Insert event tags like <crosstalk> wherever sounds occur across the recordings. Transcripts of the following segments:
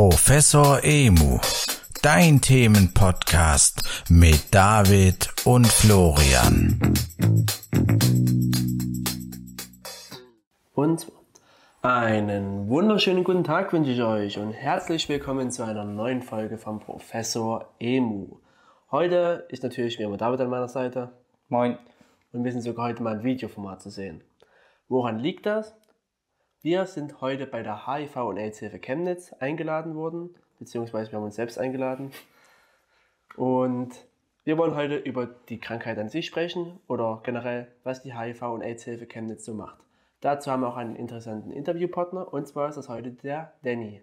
Professor Emu, dein Themenpodcast mit David und Florian. Und einen wunderschönen guten Tag wünsche ich euch und herzlich willkommen zu einer neuen Folge vom Professor Emu. Heute ist natürlich wie immer David an meiner Seite. Moin. Und wir sind sogar heute mal im Videoformat zu sehen. Woran liegt das? Wir sind heute bei der HIV und AIDS-Hilfe Chemnitz eingeladen worden, beziehungsweise wir haben uns selbst eingeladen. Und wir wollen heute über die Krankheit an sich sprechen oder generell, was die HIV und AIDS-Hilfe Chemnitz so macht. Dazu haben wir auch einen interessanten Interviewpartner und zwar ist das heute der Danny.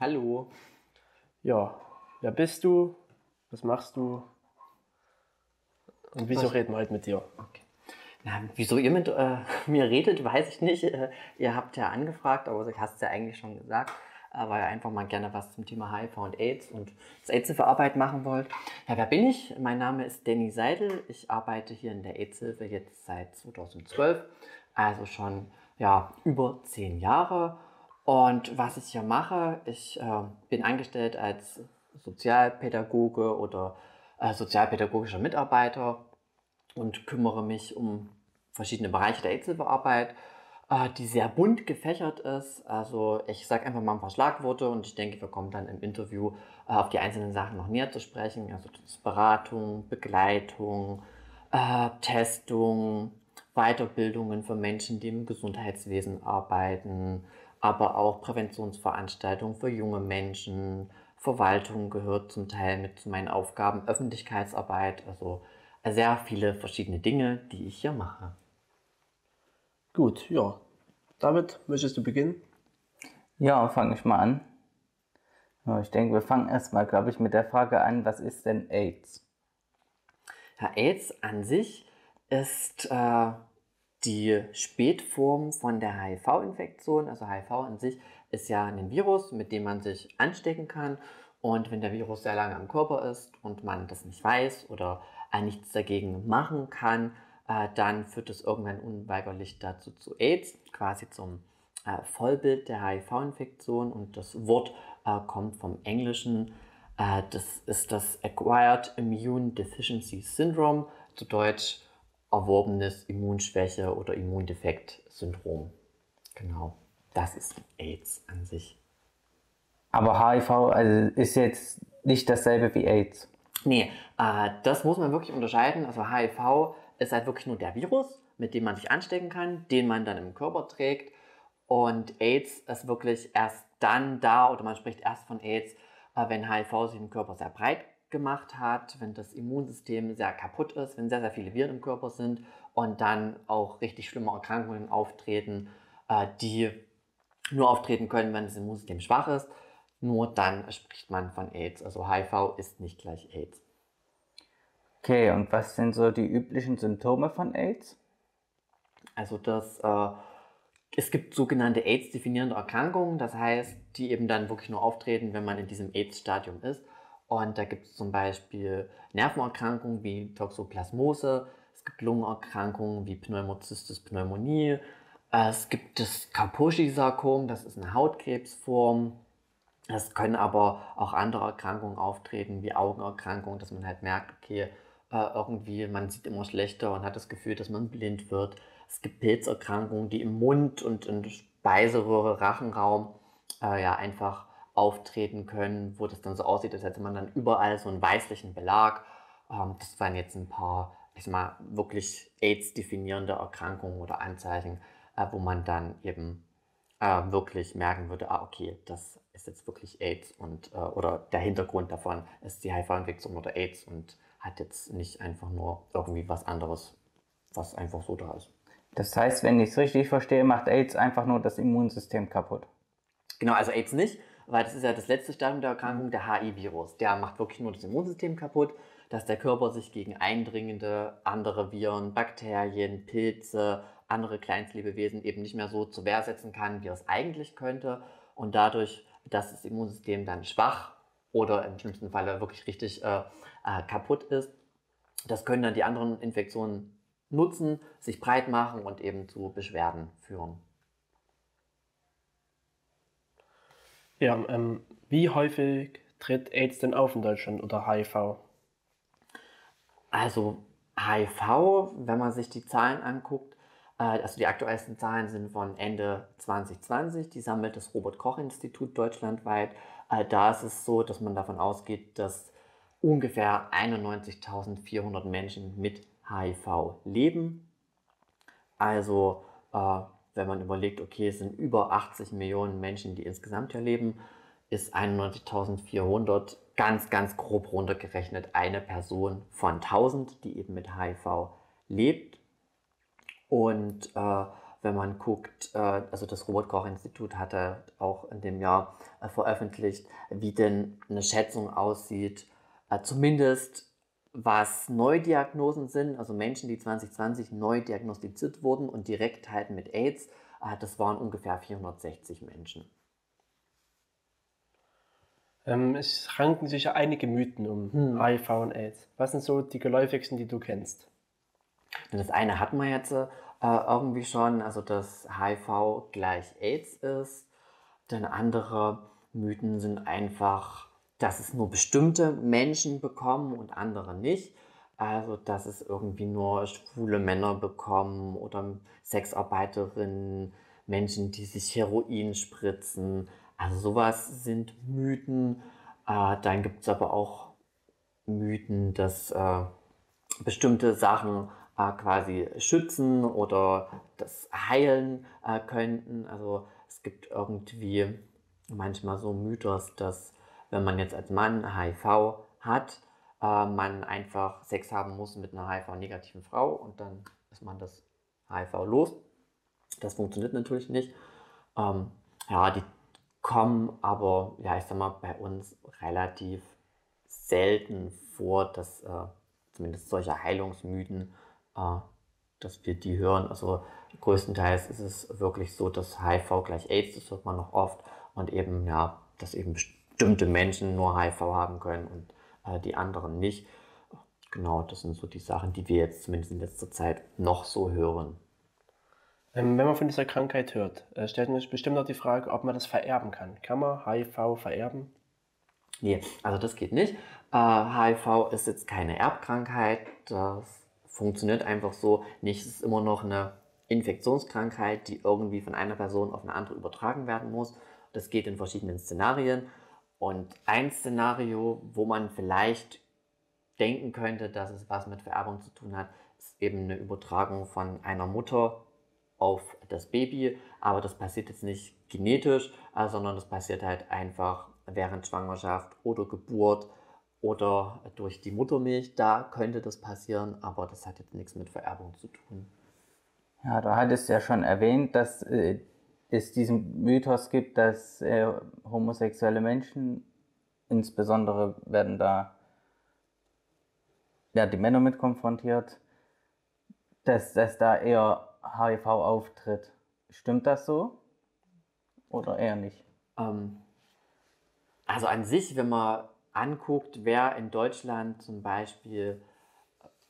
Hallo. Ja, wer bist du? Was machst du? Und wieso Was? reden wir heute mit dir? Okay. Na, wieso ihr mit äh, <laughs> mir redet, weiß ich nicht. Äh, ihr habt ja angefragt, aber du hast es ja eigentlich schon gesagt, äh, weil ihr einfach mal gerne was zum Thema HIV und AIDS und das AIDS-Hilfe-Arbeit machen wollt. Ja, wer bin ich? Mein Name ist Danny Seidel. Ich arbeite hier in der AIDS-Hilfe jetzt seit 2012, also schon ja, über zehn Jahre. Und was ich hier mache, ich äh, bin angestellt als Sozialpädagoge oder äh, sozialpädagogischer Mitarbeiter und kümmere mich um verschiedene Bereiche der AIDS-Hilfearbeit, äh, die sehr bunt gefächert ist. Also ich sage einfach mal ein paar Schlagworte und ich denke, wir kommen dann im Interview äh, auf die einzelnen Sachen noch näher zu sprechen. Also das Beratung, Begleitung, äh, Testung, Weiterbildungen für Menschen, die im Gesundheitswesen arbeiten, aber auch Präventionsveranstaltungen für junge Menschen. Verwaltung gehört zum Teil mit zu meinen Aufgaben, Öffentlichkeitsarbeit, also sehr viele verschiedene Dinge, die ich hier mache. Gut, ja. David, möchtest du beginnen? Ja, fange ich mal an. Ich denke, wir fangen erstmal, glaube ich, mit der Frage an, was ist denn AIDS? Ja, AIDS an sich ist äh, die Spätform von der HIV-Infektion. Also HIV an sich ist ja ein Virus, mit dem man sich anstecken kann. Und wenn der Virus sehr lange am Körper ist und man das nicht weiß oder nichts dagegen machen kann, äh, dann führt es irgendwann unweigerlich dazu zu AIDS, quasi zum äh, Vollbild der HIV-Infektion. Und das Wort äh, kommt vom Englischen. Das ist das Acquired Immune Deficiency Syndrome, zu Deutsch erworbenes Immunschwäche oder Immundefekt-Syndrom. Genau, das ist AIDS an sich. Aber HIV also ist jetzt nicht dasselbe wie AIDS. Nee, äh, das muss man wirklich unterscheiden. Also HIV ist halt wirklich nur der Virus, mit dem man sich anstecken kann, den man dann im Körper trägt. Und AIDS ist wirklich erst dann da, oder man spricht erst von AIDS, äh, wenn HIV sich im Körper sehr breit gemacht hat, wenn das Immunsystem sehr kaputt ist, wenn sehr, sehr viele Viren im Körper sind und dann auch richtig schlimme Erkrankungen auftreten, äh, die nur auftreten können, wenn das Immunsystem schwach ist. Nur dann spricht man von AIDS. Also HIV ist nicht gleich AIDS. Okay, und was sind so die üblichen Symptome von AIDS? Also das, äh, es gibt sogenannte AIDS-definierende Erkrankungen, das heißt, die eben dann wirklich nur auftreten, wenn man in diesem AIDS-Stadium ist. Und da gibt es zum Beispiel Nervenerkrankungen wie Toxoplasmose, es gibt Lungenerkrankungen wie Pneumocystis Pneumonie, es gibt das Kaposi-Sarkom, das ist eine Hautkrebsform. Es können aber auch andere Erkrankungen auftreten, wie Augenerkrankungen, dass man halt merkt, okay, äh, irgendwie man sieht immer schlechter und hat das Gefühl, dass man blind wird. Es gibt Pilzerkrankungen, die im Mund und in Speiseröhre, Rachenraum äh, ja einfach auftreten können, wo das dann so aussieht, als hätte man dann überall so einen weißlichen Belag. Ähm, das waren jetzt ein paar, ich sag mal, wirklich AIDS-definierende Erkrankungen oder Anzeichen, äh, wo man dann eben äh, wirklich merken würde, ah, okay, das ist jetzt wirklich AIDS und äh, oder der Hintergrund davon ist die HIV-Infektion oder AIDS und hat jetzt nicht einfach nur irgendwie was anderes, was einfach so da ist. Das heißt, wenn ich es richtig verstehe, macht AIDS einfach nur das Immunsystem kaputt. Genau, also AIDS nicht, weil das ist ja das letzte Stadium der Erkrankung, der HI-Virus. Der macht wirklich nur das Immunsystem kaputt, dass der Körper sich gegen eindringende andere Viren, Bakterien, Pilze, andere Kleinstlebewesen eben nicht mehr so zur Wehr setzen kann, wie er es eigentlich könnte. Und dadurch, dass das Immunsystem dann schwach oder im schlimmsten Falle wirklich richtig äh, äh, kaputt ist, das können dann die anderen Infektionen nutzen, sich breit machen und eben zu Beschwerden führen. Ja, ähm, wie häufig tritt AIDS denn auf in Deutschland oder HIV? Also HIV, wenn man sich die Zahlen anguckt, äh, also die aktuellsten Zahlen sind von Ende 2020, die sammelt das Robert Koch Institut deutschlandweit. Äh, da ist es so, dass man davon ausgeht, dass ungefähr 91.400 Menschen mit HIV leben. Also äh, wenn man überlegt, okay, es sind über 80 Millionen Menschen, die insgesamt hier leben, ist 91.400 ganz, ganz grob runtergerechnet eine Person von 1000, die eben mit HIV lebt. Und äh, wenn man guckt, äh, also das Robert Koch Institut hatte auch in dem Jahr äh, veröffentlicht, wie denn eine Schätzung aussieht, zumindest was Neudiagnosen sind, also Menschen, die 2020 neu diagnostiziert wurden und direkt halt mit AIDS, äh, das waren ungefähr 460 Menschen. Ähm, es ranken sich ja einige Mythen um Hm. HIV und AIDS. Was sind so die geläufigsten, die du kennst? Das eine hatten wir jetzt äh, irgendwie schon, also dass HIV gleich AIDS ist. Denn andere Mythen sind einfach, dass es nur bestimmte Menschen bekommen und andere nicht. Also dass es irgendwie nur schwule Männer bekommen oder Sexarbeiterinnen, Menschen, die sich Heroin spritzen. Also sowas sind Mythen. Äh, dann gibt es aber auch Mythen, dass äh, bestimmte Sachen äh, quasi schützen oder das heilen äh, könnten. Also es gibt irgendwie manchmal so Mythos, dass wenn man jetzt als Mann HIV hat, äh, man einfach Sex haben muss mit einer HIV-negativen Frau und dann ist man das HIV los. Das funktioniert natürlich nicht. Ähm, ja, die kommen aber, ja, ich sag mal, bei uns relativ selten vor, dass äh, zumindest solche Heilungsmythen, äh, dass wir die hören. Also größtenteils ist es wirklich so, dass HIV gleich AIDS, das hört man noch oft, und eben, ja, dass eben bestimmte Menschen nur HIV haben können und äh, die anderen nicht. Genau, das sind so die Sachen, die wir jetzt zumindest in letzter Zeit noch so hören. Ähm, wenn man von dieser Krankheit hört, äh, stellt man sich bestimmt noch die Frage, ob man das vererben kann. Kann man HIV vererben? Nee, also das geht nicht. Äh, HIV ist jetzt keine Erbkrankheit. Das funktioniert einfach so nicht. Es ist immer noch eine Infektionskrankheit, die irgendwie von einer Person auf eine andere übertragen werden muss. Das geht in verschiedenen Szenarien. Und ein Szenario, wo man vielleicht denken könnte, dass es was mit Vererbung zu tun hat, ist eben eine Übertragung von einer Mutter auf das Baby. Aber das passiert jetzt nicht genetisch, äh, sondern das passiert halt einfach während Schwangerschaft oder Geburt oder durch die Muttermilch. Da könnte das passieren, aber das hat jetzt nichts mit Vererbung zu tun. Ja, du hattest ja schon erwähnt, dass äh, es diesen Mythos gibt, dass äh, homosexuelle Menschen, insbesondere werden da ja, die Männer mit konfrontiert, dass, dass da eher HIV auftritt. Stimmt das so? Oder eher nicht? Ähm, also an sich, wenn man anguckt, wer in Deutschland zum Beispiel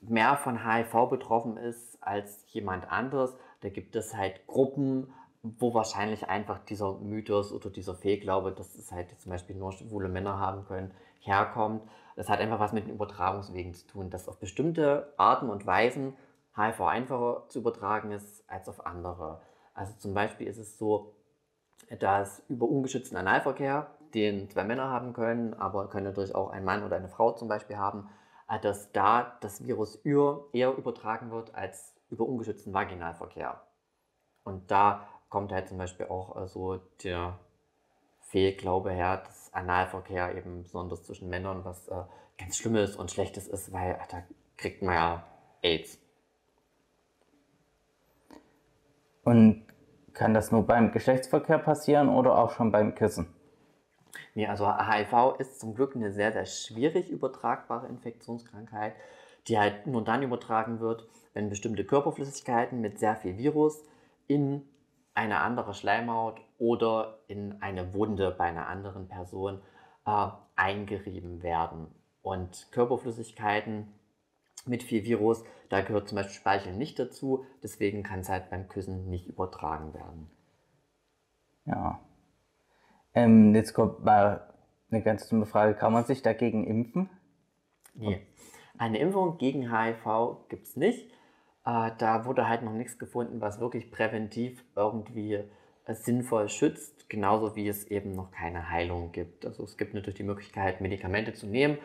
mehr von HIV betroffen ist als jemand anderes, da gibt es halt Gruppen, wo wahrscheinlich einfach dieser Mythos oder dieser Fehlglaube, dass es halt zum Beispiel nur schwule Männer haben können, herkommt. Das hat einfach was mit den Übertragungswegen zu tun, dass auf bestimmte Arten und Weisen HIV einfacher zu übertragen ist als auf andere. Also zum Beispiel ist es so, dass über ungeschützten Analverkehr, den zwei Männer haben können, aber können natürlich auch ein Mann oder eine Frau zum Beispiel haben, äh, dass da das Virus eher übertragen wird als über ungeschützten Vaginalverkehr. Und da kommt halt zum Beispiel auch äh, so der Fehlglaube her, dass Analverkehr eben besonders zwischen Männern was äh, ganz Schlimmes und Schlechtes ist, weil da kriegt man ja AIDS. Und kann das nur beim Geschlechtsverkehr passieren oder auch schon beim Küssen? Nee, also HIV ist zum Glück eine sehr, sehr schwierig übertragbare Infektionskrankheit, die halt nur dann übertragen wird, wenn bestimmte Körperflüssigkeiten mit sehr viel Virus in eine andere Schleimhaut oder in eine Wunde bei einer anderen Person äh, eingerieben werden. Und Körperflüssigkeiten mit viel Virus, da gehört zum Beispiel Speichel nicht dazu, deswegen kann es halt beim Küssen nicht übertragen werden. Ja. Ähm, jetzt kommt mal eine ganz dumme Frage. Kann man sich dagegen impfen? Nee. Eine Impfung gegen HIV gibt es nicht. Äh, da wurde halt noch nichts gefunden, was wirklich präventiv irgendwie äh, sinnvoll schützt, genauso wie es eben noch keine Heilung gibt. Also es gibt natürlich die Möglichkeit, Medikamente zu nehmen,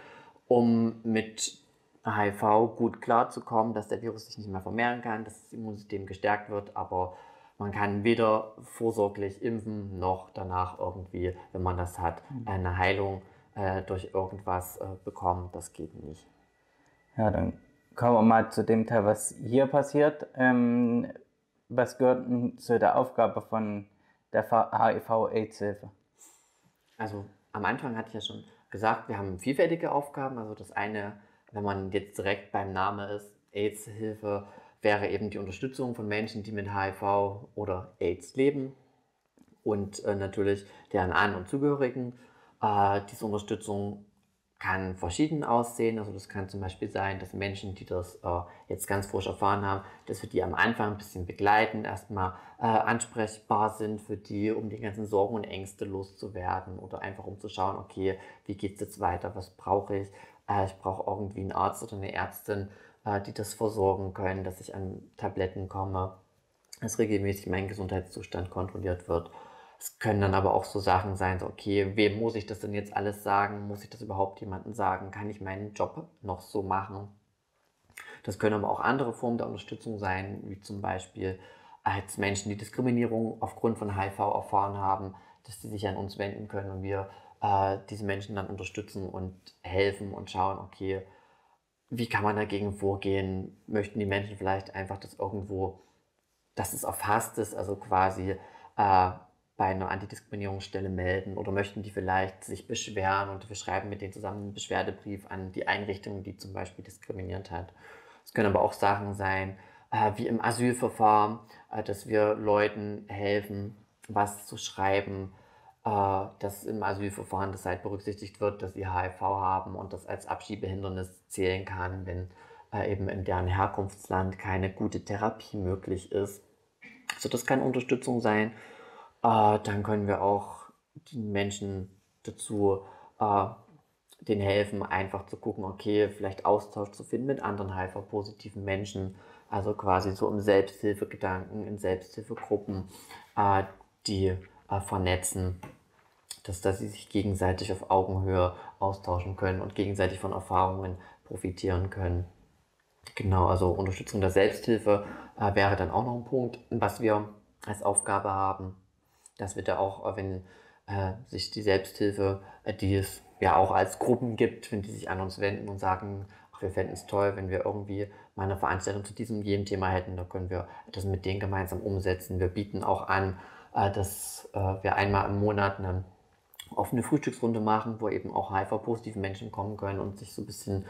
um mit HIV gut klarzukommen, dass der Virus sich nicht mehr vermehren kann, dass das Immunsystem gestärkt wird, aber man kann weder vorsorglich impfen noch danach irgendwie, wenn man das hat, mhm. eine Heilung äh, durch irgendwas äh, bekommen. Das geht nicht. Ja, dann kommen wir mal zu dem Teil, was hier passiert. Ähm, was gehört zu der Aufgabe von der HIV-AIDS-Hilfe? Also am Anfang hatte ich ja schon gesagt, wir haben vielfältige Aufgaben. Also das eine, wenn man jetzt direkt beim Namen ist, AIDS-Hilfe, wäre eben die Unterstützung von Menschen, die mit HIV oder AIDS leben und äh, natürlich deren An- und Zugehörigen. Äh, diese Unterstützung kann verschieden aussehen. Also das kann zum Beispiel sein, dass Menschen, die das äh, jetzt ganz frisch erfahren haben, dass wir die am Anfang ein bisschen begleiten, erstmal äh, ansprechbar sind für die, um die ganzen Sorgen und Ängste loszuwerden oder einfach um zu schauen, okay, wie geht es jetzt weiter, was brauche ich? Äh, ich brauche irgendwie einen Arzt oder eine Ärztin, äh, die das versorgen können, dass ich an Tabletten komme, dass regelmäßig mein Gesundheitszustand kontrolliert wird es können dann aber auch so Sachen sein, so, okay, wem muss ich das denn jetzt alles sagen? Muss ich das überhaupt jemandem sagen? Kann ich meinen Job noch so machen? Das können aber auch andere Formen der Unterstützung sein, wie zum Beispiel als Menschen, die Diskriminierung aufgrund von HIV erfahren haben, dass sie sich an uns wenden können und wir äh, diese Menschen dann unterstützen und helfen und schauen, okay, wie kann man dagegen vorgehen? Möchten die Menschen vielleicht einfach das irgendwo, dass es erfasst ist, also quasi äh, bei einer Antidiskriminierungsstelle melden oder möchten die vielleicht sich beschweren und wir schreiben mit denen zusammen einen Beschwerdebrief an die Einrichtung, die zum Beispiel diskriminiert hat. Es können aber auch Sachen sein, äh, wie im Asylverfahren, äh, dass wir Leuten helfen, was zu schreiben, äh, dass im Asylverfahren das halt berücksichtigt wird, dass sie HIV haben und das als Abschiebehindernis zählen kann, wenn äh, eben in deren Herkunftsland keine gute Therapie möglich ist. Also das kann Unterstützung sein äh, dann können wir auch den Menschen dazu äh, den helfen, einfach zu gucken, okay, vielleicht Austausch zu finden mit anderen HIV-positiven Menschen, also quasi so im Selbsthilfegedanken, in Selbsthilfegruppen, äh, die äh, vernetzen, dass, dass sie sich gegenseitig auf Augenhöhe austauschen können und gegenseitig von Erfahrungen profitieren können. Genau, also Unterstützung der Selbsthilfe äh, wäre dann auch noch ein Punkt, was wir als Aufgabe haben dass wir da auch, äh, wenn äh, sich die Selbsthilfe, äh, die es ja auch als Gruppen gibt, wenn die sich an uns wenden und sagen, ach, wir fänden es toll, wenn wir irgendwie mal eine Veranstaltung zu diesem jedem Thema hätten, da können wir das mit denen gemeinsam umsetzen. Wir bieten auch an, äh, dass äh, wir einmal im Monat eine offene Frühstücksrunde machen, wo eben auch HIV-positive Menschen kommen können und sich so ein bisschen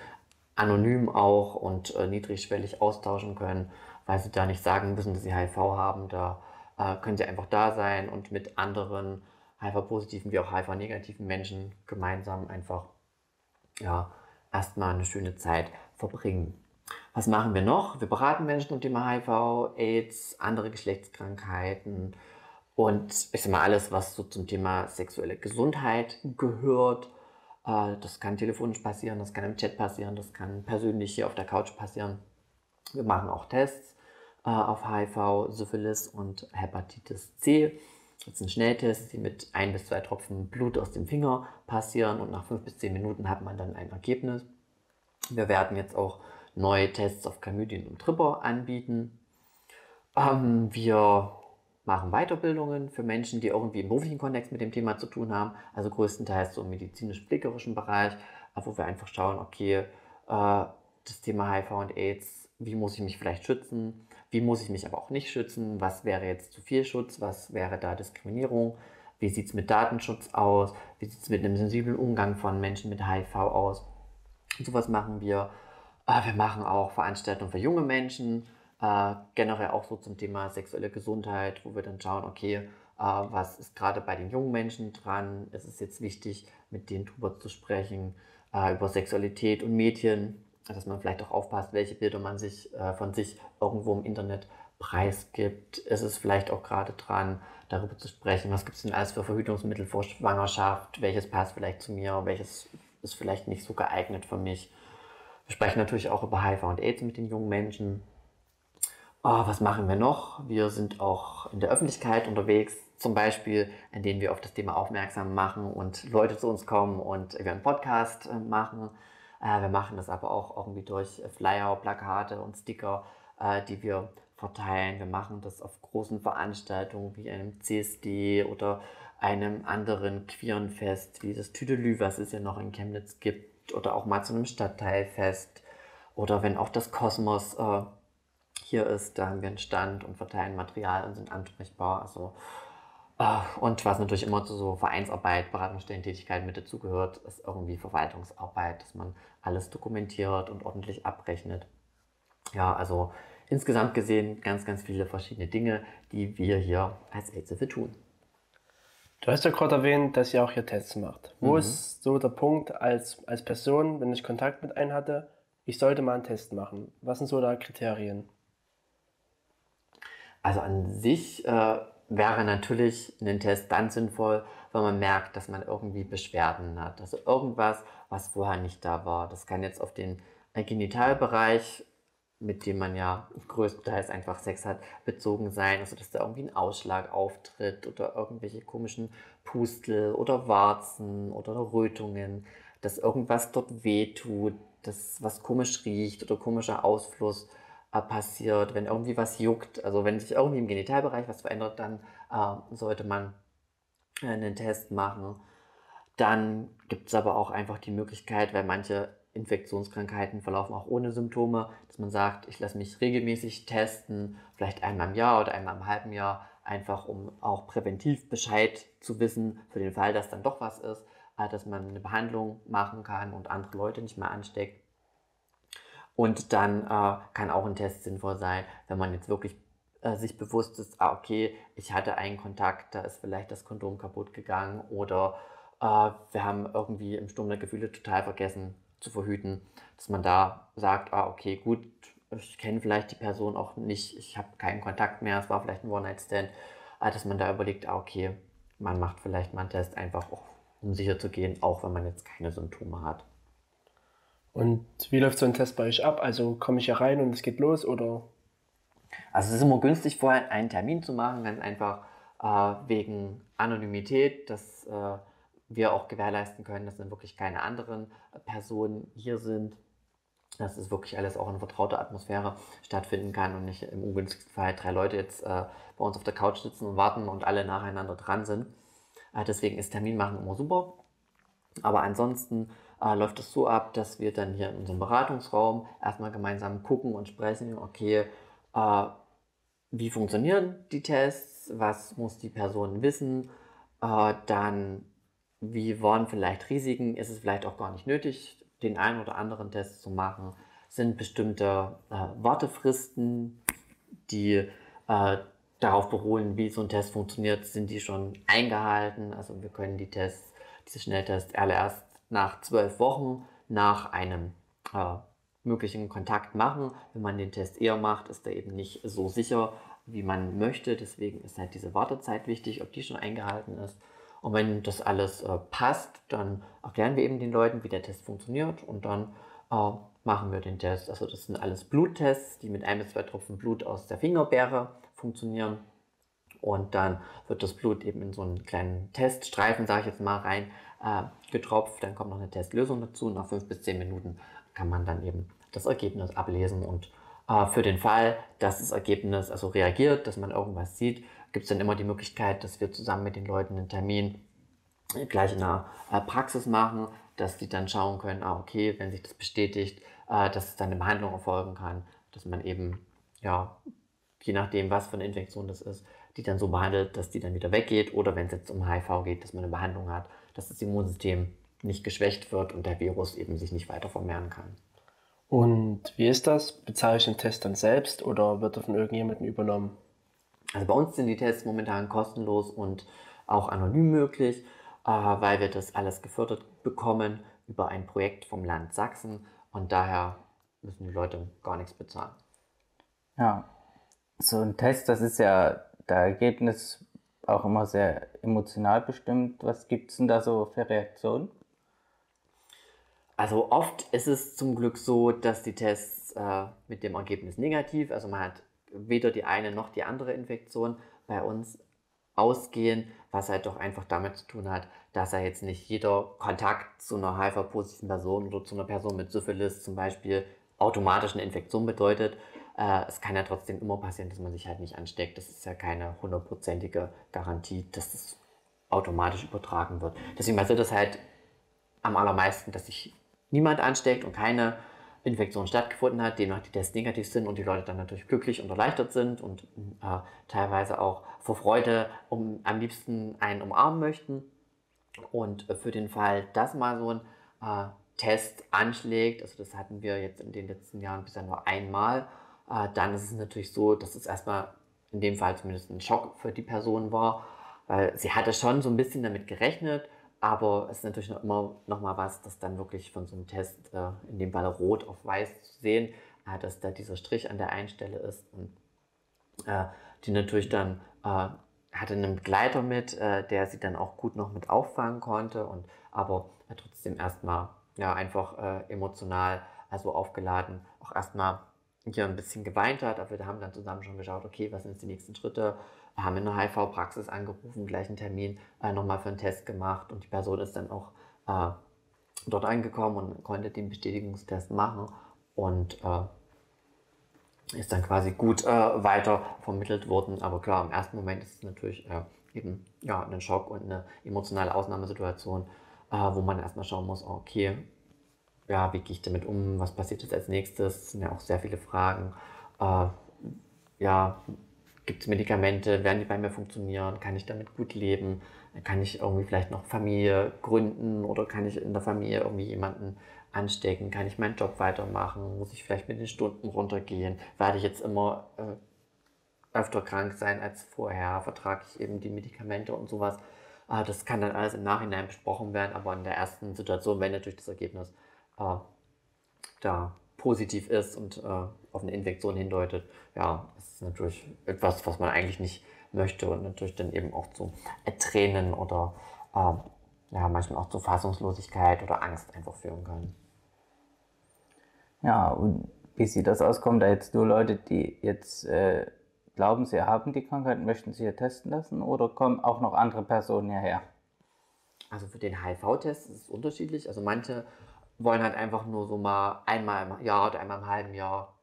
anonym auch und äh, niedrigschwellig austauschen können, weil sie da nicht sagen müssen, dass sie HIV haben. Da äh, können sie einfach da sein und mit anderen HIV-positiven wie auch HIV-negativen Menschen gemeinsam einfach ja, erstmal eine schöne Zeit verbringen. Was machen wir noch? Wir beraten Menschen zum Thema HIV, AIDS, andere Geschlechtskrankheiten und ich sag mal alles, was so zum Thema sexuelle Gesundheit gehört. Äh, das kann telefonisch passieren, das kann im Chat passieren, das kann persönlich hier auf der Couch passieren. Wir machen auch Tests äh, auf HIV, Syphilis und Hepatitis C. Das sind Schnelltests, die mit ein bis zwei Tropfen Blut aus dem Finger passieren und nach fünf bis zehn Minuten hat man dann ein Ergebnis. Wir werden jetzt auch neue Tests auf Chlamydien und Tripper anbieten. Ähm, wir machen Weiterbildungen für Menschen, die irgendwie im beruflichen Kontext mit dem Thema zu tun haben, also größtenteils so im medizinisch-blickerischen Bereich, wo wir einfach schauen, okay, äh, das Thema HIV und AIDS, wie muss ich mich vielleicht schützen, wie muss ich mich aber auch nicht schützen? Was wäre jetzt zu viel Schutz? Was wäre da Diskriminierung? Wie sieht es mit Datenschutz aus? Wie sieht es mit einem sensiblen Umgang von Menschen mit HIV aus? Und sowas machen wir. Äh, wir machen auch Veranstaltungen für junge Menschen, äh, generell auch so zum Thema sexuelle Gesundheit, wo wir dann schauen, okay, äh, was ist gerade bei den jungen Menschen dran? Es ist jetzt wichtig, mit denen drüber zu sprechen, über Sexualität und Mädchen dass man vielleicht auch aufpasst, welche Bilder man sich äh, von sich irgendwo im Internet preisgibt. Ist es vielleicht auch gerade dran, darüber zu sprechen, was gibt es denn alles für Verhütungsmittel vor Schwangerschaft, welches passt vielleicht zu mir, welches ist vielleicht nicht so geeignet für mich. Wir sprechen natürlich auch über HIV und AIDS mit den jungen Menschen. Oh, was machen wir noch? Wir sind auch in der Öffentlichkeit unterwegs, zum Beispiel, indem wir auf das Thema aufmerksam machen und Leute zu uns kommen und wir einen Podcast äh, machen. Äh, wir machen das aber auch irgendwie durch Flyer, Plakate und Sticker, äh, die wir verteilen. Wir machen das auf großen Veranstaltungen wie einem CSD oder einem anderen queeren Fest, wie das Tüdelü, was es ja noch in Chemnitz gibt, oder auch mal zu einem Stadtteilfest. Oder wenn auch das Kosmos äh, hier ist, da haben wir einen Stand und verteilen Material und sind ansprechbar. Also, äh, und was natürlich immer zu so Vereinsarbeit, Beratungsstellentätigkeit mit dazugehört, ist irgendwie Verwaltungsarbeit, dass man alles dokumentiert und ordentlich abrechnet. Ja, also insgesamt gesehen ganz, ganz viele verschiedene Dinge, die wir hier als Aidshilfe tun. Du hast ja gerade erwähnt, dass ihr auch hier Tests macht. Wo mhm. ist so der Punkt als, als Person, wenn ich Kontakt mit einem hatte, ich sollte mal einen Test machen? Was sind so da Kriterien? Also an sich äh, wäre natürlich ein Test dann sinnvoll, wenn man merkt, dass man irgendwie Beschwerden hat. Also irgendwas, was vorher nicht da war. Das kann jetzt auf den Genitalbereich mit dem man ja größtenteils einfach Sex hat, bezogen sein. Also dass da irgendwie ein Ausschlag auftritt oder irgendwelche komischen Pustel oder Warzen oder Rötungen, dass irgendwas dort wehtut, dass was komisch riecht oder komischer Ausfluss äh, passiert, wenn irgendwie was juckt. Also wenn sich irgendwie im Genitalbereich was verändert, dann äh, sollte man äh, einen Test machen. Dann gibt es aber auch einfach die Möglichkeit, weil manche Infektionskrankheiten verlaufen auch ohne Symptome, dass man sagt, ich lasse mich regelmäßig testen, vielleicht einmal im Jahr oder einmal im halben Jahr, einfach um auch präventiv Bescheid zu wissen, für den Fall, dass dann doch was ist, äh, dass man eine Behandlung machen kann und andere Leute nicht mehr ansteckt. Und dann äh, kann auch ein Test sinnvoll sein, wenn man jetzt wirklich äh, sich bewusst ist, ah, okay, ich hatte einen Kontakt, da ist vielleicht das Kondom kaputt gegangen oder äh, wir haben irgendwie im Sturm der Gefühle total vergessen, zu verhüten, dass man da sagt, ah, okay, gut, ich kenne vielleicht die Person auch nicht, ich habe keinen Kontakt mehr, es war vielleicht ein One-Night-Stand, dass man da überlegt, ah, okay, man macht vielleicht mal einen Test einfach, um sicher zu gehen, auch wenn man jetzt keine Symptome hat. Und wie läuft so ein Test bei euch ab? Also komme ich hier rein und es geht los oder? Also es ist immer günstig, vorher einen Termin zu machen, ganz einfach äh, wegen Anonymität, dass äh, wir auch gewährleisten können, dass dann wirklich keine anderen Personen hier sind, dass es wirklich alles auch in vertrauter Atmosphäre stattfinden kann und nicht im ungünstigsten Fall drei Leute jetzt äh, bei uns auf der Couch sitzen und warten und alle nacheinander dran sind. Äh, deswegen ist Termin machen immer super. Aber ansonsten äh, läuft es so ab, dass wir dann hier in unserem Beratungsraum erstmal gemeinsam gucken und sprechen, okay, äh, wie funktionieren die Tests, was muss die Person wissen, äh, dann wie waren vielleicht Risiken? Ist es vielleicht auch gar nicht nötig, den einen oder anderen Test zu machen? Sind bestimmte äh, Wartefristen, die äh, darauf beruhen, wie so ein Test funktioniert, sind die schon eingehalten? Also wir können die Tests, diese Schnelltests erst nach zwölf Wochen nach einem äh, möglichen Kontakt machen. Wenn man den Test eher macht, ist er eben nicht so sicher, wie man möchte. Deswegen ist halt diese Wartezeit wichtig, ob die schon eingehalten ist. Und wenn das alles äh, passt, dann erklären wir eben den Leuten, wie der Test funktioniert und dann äh, machen wir den Test. Also das sind alles Bluttests, die mit ein bis zwei Tropfen Blut aus der Fingerbeere funktionieren. Und dann wird das Blut eben in so einen kleinen Teststreifen, sage ich jetzt mal, rein äh, getropft. Dann kommt noch eine Testlösung dazu. Nach fünf bis zehn Minuten kann man dann eben das Ergebnis ablesen. Und äh, für den Fall, dass das Ergebnis also reagiert, dass man irgendwas sieht, gibt es dann immer die Möglichkeit, dass wir zusammen mit den Leuten einen Termin gleich in der äh, Praxis machen, dass die dann schauen können, ah, okay, wenn sich das bestätigt, äh, dass es dann eine Behandlung erfolgen kann, dass man eben, ja, je nachdem, was für eine Infektion das ist, die dann so behandelt, dass die dann wieder weggeht oder wenn es jetzt um HIV geht, dass man eine Behandlung hat, dass das Immunsystem nicht geschwächt wird und der Virus eben sich nicht weiter vermehren kann. Und wie ist das? Bezahle ich den Test dann selbst oder wird er von irgendjemandem übernommen? Also bei uns sind die Tests momentan kostenlos und auch anonym möglich, äh, weil wir das alles gefördert bekommen über ein Projekt vom Land Sachsen und daher müssen die Leute gar nichts bezahlen. Ja, so ein Test, das ist ja der Ergebnis auch immer sehr emotional bestimmt. Was gibt es denn da so für Reaktionen? Also oft ist es zum Glück so, dass die Tests äh, mit dem Ergebnis negativ, also man hat weder die eine noch die andere Infektion bei uns ausgehen, was halt doch einfach damit zu tun hat, dass er jetzt nicht jeder Kontakt zu einer HIV-positiven Person oder zu einer Person mit Syphilis zum Beispiel automatisch eine Infektion bedeutet. Äh, es kann ja trotzdem immer passieren, dass man sich halt nicht ansteckt. Das ist ja keine hundertprozentige Garantie, dass es automatisch übertragen wird. Deswegen passiert das halt am allermeisten, dass sich niemand ansteckt und keine Infektion stattgefunden hat, demnach die Tests negativ sind und die Leute dann natürlich glücklich und erleichtert sind und äh, teilweise auch vor Freude um, am liebsten einen umarmen möchten. Und für den Fall, dass mal so ein äh, Test anschlägt, also das hatten wir jetzt in den letzten Jahren bisher nur einmal, äh, dann ist es natürlich so, dass es erstmal in dem Fall zumindest ein Schock für die Person war, weil sie hatte schon so ein bisschen damit gerechnet, aber es ist natürlich noch immer noch mal was, das dann wirklich von so einem Test, äh, in dem Fall rot auf weiß zu sehen, äh, dass da dieser Strich an der einen Stelle ist und äh, die natürlich dann äh, hatte einen Begleiter mit, äh, der sie dann auch gut noch mit auffangen konnte und aber trotzdem erstmal ja einfach äh, emotional also aufgeladen auch erstmal hier ein bisschen geweint hat, aber wir haben dann zusammen schon geschaut, okay, was sind jetzt die nächsten Schritte, haben in eine HIV-Praxis angerufen, gleich einen Termin äh, nochmal für einen Test gemacht. Und die Person ist dann auch äh, dort angekommen und konnte den Bestätigungstest machen. Und äh, ist dann quasi gut äh, weiter vermittelt worden. Aber klar, im ersten Moment ist es natürlich äh, eben ja, ein Schock und eine emotionale Ausnahmesituation, äh, wo man erstmal schauen muss, okay, ja, wie gehe ich damit um, was passiert jetzt als nächstes, das sind ja auch sehr viele Fragen. ja, Gibt es Medikamente? Werden die bei mir funktionieren? Kann ich damit gut leben? Kann ich irgendwie vielleicht noch Familie gründen oder kann ich in der Familie irgendwie jemanden anstecken? Kann ich meinen Job weitermachen? Muss ich vielleicht mit den Stunden runtergehen? Werde ich jetzt immer äh, öfter krank sein als vorher? Vertrage ich eben die Medikamente und sowas? Äh, das kann dann alles im Nachhinein besprochen werden, aber in der ersten Situation, wenn natürlich das Ergebnis äh, da positiv ist und äh, auf eine Infektion hindeutet, ja, ist natürlich etwas, was man eigentlich nicht möchte und natürlich dann eben auch zu Tränen oder äh, ja, manchmal auch zu Fassungslosigkeit oder Angst einfach führen kann. Ja, und wie sieht das aus? Kommen da jetzt nur Leute, die jetzt äh, glauben, sie haben die Krankheit, möchten sie hier testen lassen oder kommen auch noch andere Personen hierher? Also für den HIV-Test ist es unterschiedlich. Also manche wollen halt einfach nur so mal einmal im Jahr oder einmal im halben Jahr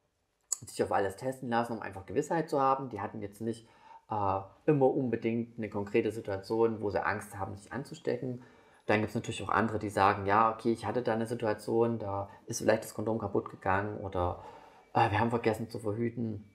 sich auf alles testen lassen, um einfach Gewissheit zu haben. Die hatten jetzt nicht äh, immer unbedingt eine konkrete Situation, wo sie Angst haben, sich anzustecken. Dann gibt es natürlich auch andere, die sagen, ja, okay, ich hatte da eine Situation, da ist vielleicht das Kondom kaputt gegangen oder äh, wir haben vergessen zu verhüten,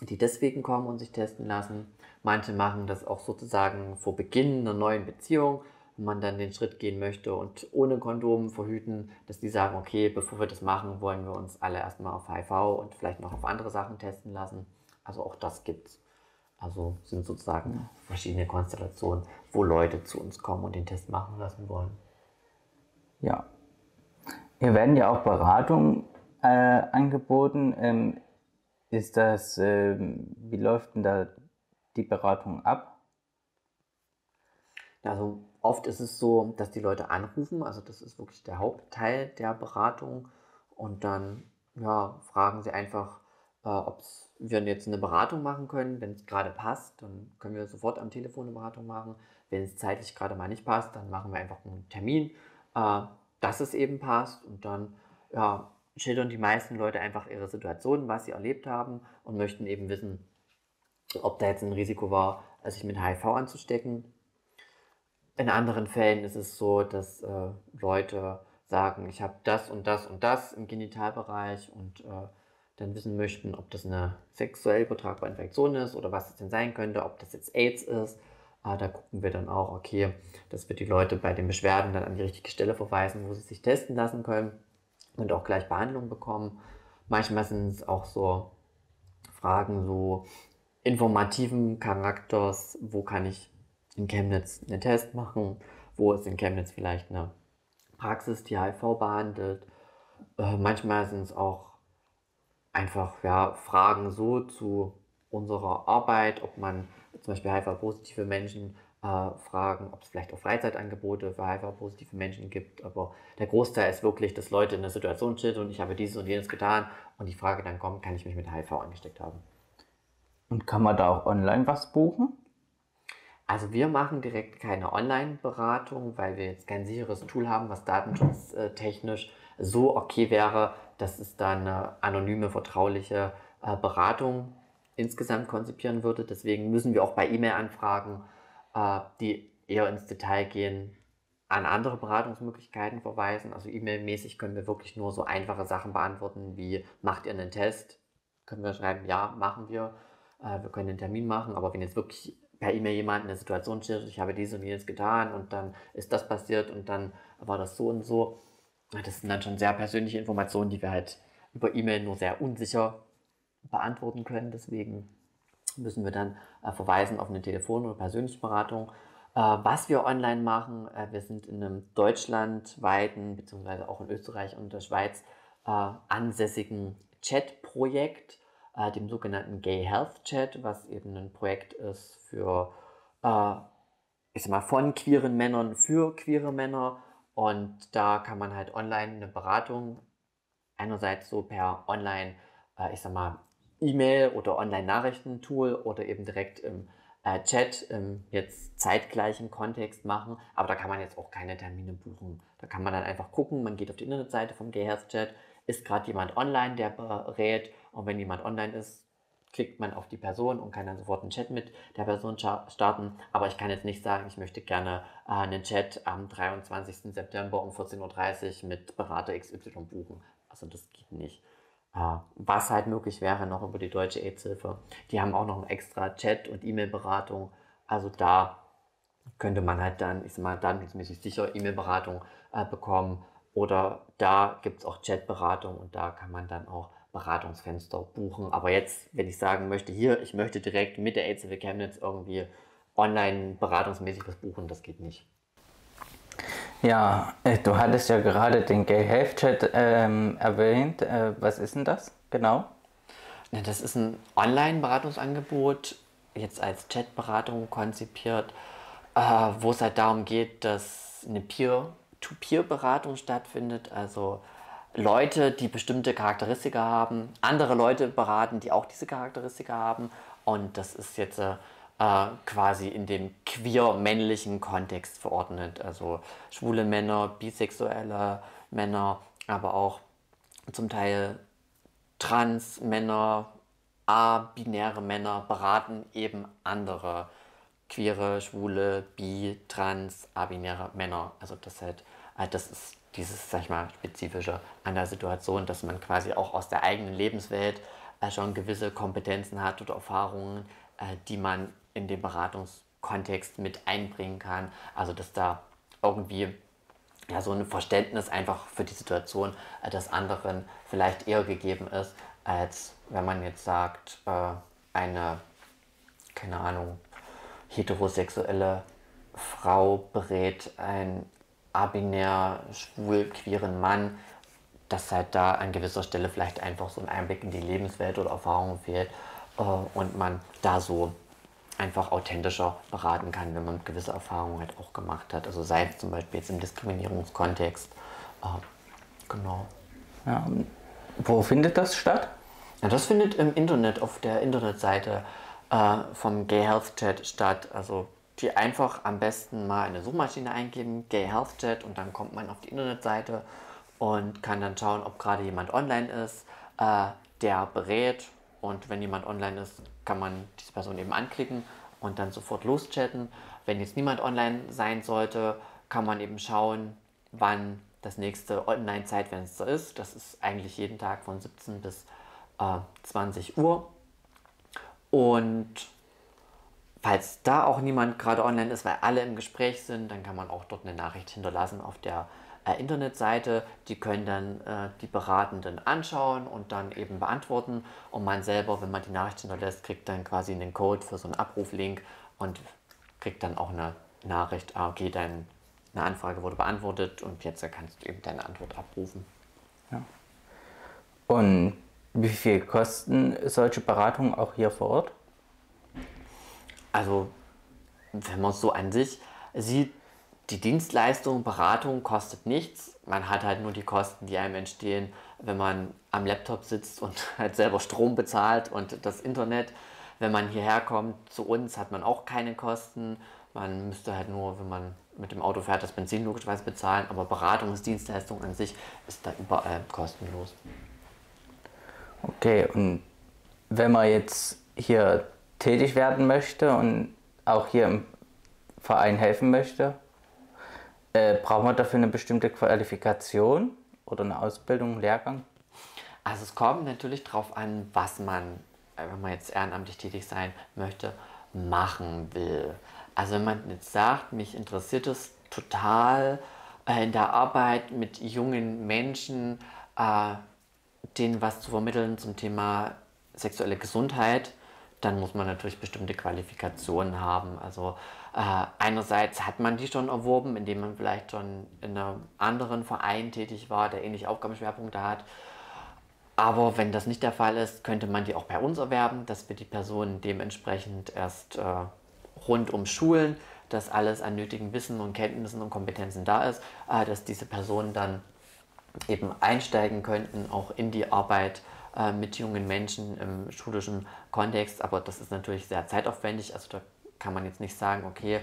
die deswegen kommen und sich testen lassen. Manche machen das auch sozusagen vor Beginn einer neuen Beziehung, man dann den Schritt gehen möchte und ohne Kondom verhüten, dass die sagen, okay, bevor wir das machen, wollen wir uns alle erstmal auf HIV und vielleicht noch auf andere Sachen testen lassen. Also auch das gibt's. Also sind sozusagen verschiedene Konstellationen, wo Leute zu uns kommen und den Test machen lassen wollen. Ja. Hier werden ja auch Beratungen äh, angeboten. Ähm, ist das, äh, wie läuft denn da die Beratung ab? Also oft ist es so, dass die Leute anrufen, also das ist wirklich der Hauptteil der Beratung und dann ja, fragen sie einfach, äh, ob wir jetzt eine Beratung machen können. Wenn es gerade passt, dann können wir sofort am Telefon eine Beratung machen. Wenn es zeitlich gerade mal nicht passt, dann machen wir einfach einen Termin, äh, dass es eben passt und dann ja, schildern die meisten Leute einfach ihre Situation, was sie erlebt haben und möchten eben wissen, ob da jetzt ein Risiko war, sich mit HIV anzustecken in anderen Fällen ist es so, dass äh, Leute sagen, ich habe das und das und das im Genitalbereich und äh, dann wissen möchten, ob das eine sexuell übertragbare Infektion ist oder was es denn sein könnte, ob das jetzt AIDS ist. Äh, da gucken wir dann auch, okay, dass wir die Leute bei den Beschwerden dann an die richtige Stelle verweisen, wo sie sich testen lassen können und auch gleich Behandlung bekommen. Manchmal sind es auch so Fragen so informativen Charakters, wo kann ich in Chemnitz einen Test machen, wo ist in Chemnitz vielleicht eine Praxis, die HIV behandelt. Äh, manchmal sind es auch einfach ja, Fragen so zu unserer Arbeit, ob man zum Beispiel HIV-positive Menschen äh, fragen, ob es vielleicht auch Freizeitangebote für HIV-positive Menschen gibt. Aber der Großteil ist wirklich, dass Leute in der Situation sind und ich habe dieses und jenes getan und die Frage dann kommt, kann ich mich mit HIV angesteckt haben? Und kann man da auch online was buchen? Also wir machen direkt keine Online-Beratung, weil wir jetzt kein sicheres Tool haben, was datenschutztechnisch so okay wäre, dass es dann eine anonyme, vertrauliche äh, Beratung insgesamt konzipieren würde. Deswegen müssen wir auch bei E-Mail-Anfragen, äh, die eher ins Detail gehen, an andere Beratungsmöglichkeiten verweisen. Also E-Mail-mäßig können wir wirklich nur so einfache Sachen beantworten wie, macht ihr einen Test? Können wir schreiben, ja, machen wir. Äh, wir können einen Termin machen, aber wenn jetzt wirklich per E-Mail jemand eine Situation stellt, ich habe dies und jenes getan und dann ist das passiert und dann war das so und so. Das sind dann schon sehr persönliche Informationen, die wir halt über E-Mail nur sehr unsicher beantworten können. Deswegen müssen wir dann äh, verweisen auf eine Telefon- oder persönliche Beratung. Äh, was wir online machen, äh, wir sind in einem deutschlandweiten, beziehungsweise auch in Österreich und der Schweiz äh, ansässigen Chat-Projekt äh, dem sogenannten Gay Health Chat, was eben ein Projekt ist für, äh, ich sag mal, von queeren Männern für queere Männer. Und da kann man halt online eine Beratung, einerseits so per Online, äh, ich sag mal, E-Mail oder Online-Nachrichtentool oder eben direkt im äh, Chat im jetzt zeitgleichen Kontext machen, aber da kann man jetzt auch keine Termine buchen. Da kann man dann einfach gucken, man geht auf die Internetseite vom Gay Health Chat, ist gerade jemand online, der berät und wenn jemand online ist, klickt man auf die Person und kann dann sofort einen Chat mit der Person starten. Aber ich kann jetzt nicht sagen, ich möchte gerne äh, einen Chat am 23. September um 14.30 Uhr mit Berater XY buchen. Also das geht nicht. Äh, was halt möglich wäre noch über die Deutsche AIDS-Hilfe. Die haben auch noch einen extra Chat- und E-Mail-Beratung. Also da könnte man halt dann, ich sag mal, datenschutzmäßig sicher E-Mail-Beratung äh, bekommen. Oder da gibt es auch Chat-Beratung und da kann man dann auch Beratungsfenster buchen. Aber jetzt, wenn ich sagen möchte, hier, ich möchte direkt mit der ACV Chemnitz irgendwie online beratungsmäßig was buchen, das geht nicht. Ja, äh, du hattest ja gerade den Gay Health Chat ähm, erwähnt. Äh, was ist denn das genau? Das ist ein Online-Beratungsangebot, jetzt als Chat-Beratung konzipiert, äh, wo es halt darum geht, dass eine Peer-to-Peer-Beratung stattfindet. Also Leute, die bestimmte Charakteristika haben, andere Leute beraten, die auch diese Charakteristika haben. Und das ist jetzt äh, quasi in dem queer-männlichen Kontext verordnet. Also schwule Männer, bisexuelle Männer, aber auch zum Teil Trans-Männer, a-binäre Männer beraten eben andere queere, schwule, bi, trans, a-binäre Männer. Also das halt, äh, das ist dieses, sag ich mal, spezifische an der Situation, dass man quasi auch aus der eigenen Lebenswelt äh, schon gewisse Kompetenzen hat oder Erfahrungen, äh, die man in den Beratungskontext mit einbringen kann. Also dass da irgendwie ja, so ein Verständnis einfach für die Situation äh, des anderen vielleicht eher gegeben ist, als wenn man jetzt sagt, eine, keine Ahnung, heterosexuelle Frau berät ein abinär, schwul, queeren Mann, dass halt da an gewisser Stelle vielleicht einfach so ein Einblick in die Lebenswelt oder Erfahrungen fehlt äh, und man da so einfach authentischer beraten kann, wenn man gewisse Erfahrungen halt auch gemacht hat. Also sei es zum Beispiel jetzt im Diskriminierungskontext. Äh, genau. Ja, wo findet das statt? Ja, das findet im Internet, auf der Internetseite äh, vom Gay Health Chat statt. Also die einfach am besten mal in eine Suchmaschine eingeben, Gay Health Chat, und dann kommt man auf die Internetseite und kann dann schauen, ob gerade jemand online ist, äh, der berät. Und wenn jemand online ist, kann man diese Person eben anklicken und dann sofort loschatten. Wenn jetzt niemand online sein sollte, kann man eben schauen, wann das nächste Online-Zeitfenster ist. Das ist eigentlich jeden Tag von 17 bis äh, 20 Uhr. Und Falls da auch niemand gerade online ist, weil alle im Gespräch sind, dann kann man auch dort eine Nachricht hinterlassen auf der äh, Internetseite. Die können dann äh, die Beratenden anschauen und dann eben beantworten. Und man selber, wenn man die Nachricht hinterlässt, kriegt dann quasi einen Code für so einen Abruflink und kriegt dann auch eine Nachricht, ah, okay, deine Anfrage wurde beantwortet und jetzt kannst du eben deine Antwort abrufen. Ja. Und wie viel kosten solche Beratungen auch hier vor Ort? Also wenn man es so an sich sieht, die Dienstleistung, Beratung kostet nichts. Man hat halt nur die Kosten, die einem entstehen, wenn man am Laptop sitzt und <laughs> halt selber Strom bezahlt und das Internet. Wenn man hierher kommt zu uns, hat man auch keine Kosten. Man müsste halt nur, wenn man mit dem Auto fährt, das Benzin logischerweise bezahlen. Aber Beratungsdienstleistung an sich ist da überall kostenlos. Okay, und wenn man jetzt hier tätig werden möchte und auch hier im Verein helfen möchte, äh, braucht man dafür eine bestimmte Qualifikation oder eine Ausbildung, einen Lehrgang? Also es kommt natürlich darauf an, was man, äh, wenn man jetzt ehrenamtlich tätig sein möchte, machen will. Also wenn man jetzt sagt, mich interessiert es total äh, in der Arbeit mit jungen Menschen, äh, denen was zu vermitteln zum Thema sexuelle Gesundheit, dann muss man natürlich bestimmte Qualifikationen haben. Also äh, einerseits hat man die schon erworben, indem man vielleicht schon in einem anderen Verein tätig war, der ähnliche Aufgabenschwerpunkte hat. Aber wenn das nicht der Fall ist, könnte man die auch bei uns erwerben, dass wir die Personen dementsprechend erst äh, rund um schulen, dass alles an nötigen Wissen und Kenntnissen und Kompetenzen da ist, äh, dass diese Personen dann eben einsteigen könnten, auch in die Arbeit äh, mit jungen Menschen im schulischen Kontext. Aber das ist natürlich sehr zeitaufwendig. Also da kann man jetzt nicht sagen, okay,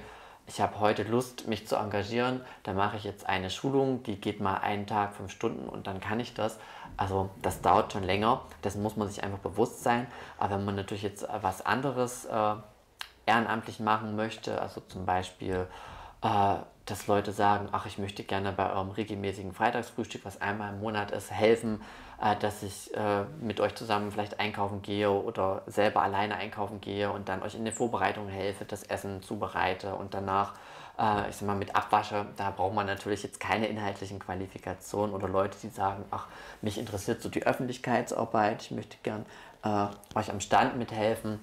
ich habe heute Lust, mich zu engagieren, da mache ich jetzt eine Schulung, die geht mal einen Tag, fünf Stunden und dann kann ich das. Also das dauert schon länger, das muss man sich einfach bewusst sein. Aber wenn man natürlich jetzt was anderes äh, ehrenamtlich machen möchte, also zum Beispiel äh, dass Leute sagen, ach, ich möchte gerne bei eurem regelmäßigen Freitagsfrühstück, was einmal im Monat ist, helfen, äh, dass ich äh, mit euch zusammen vielleicht einkaufen gehe oder selber alleine einkaufen gehe und dann euch in der Vorbereitung helfe, das Essen zubereite und danach, äh, ich sag mal, mit Abwasche, da braucht man natürlich jetzt keine inhaltlichen Qualifikationen oder Leute, die sagen, ach, mich interessiert so die Öffentlichkeitsarbeit, ich möchte gern äh, euch am Stand mithelfen.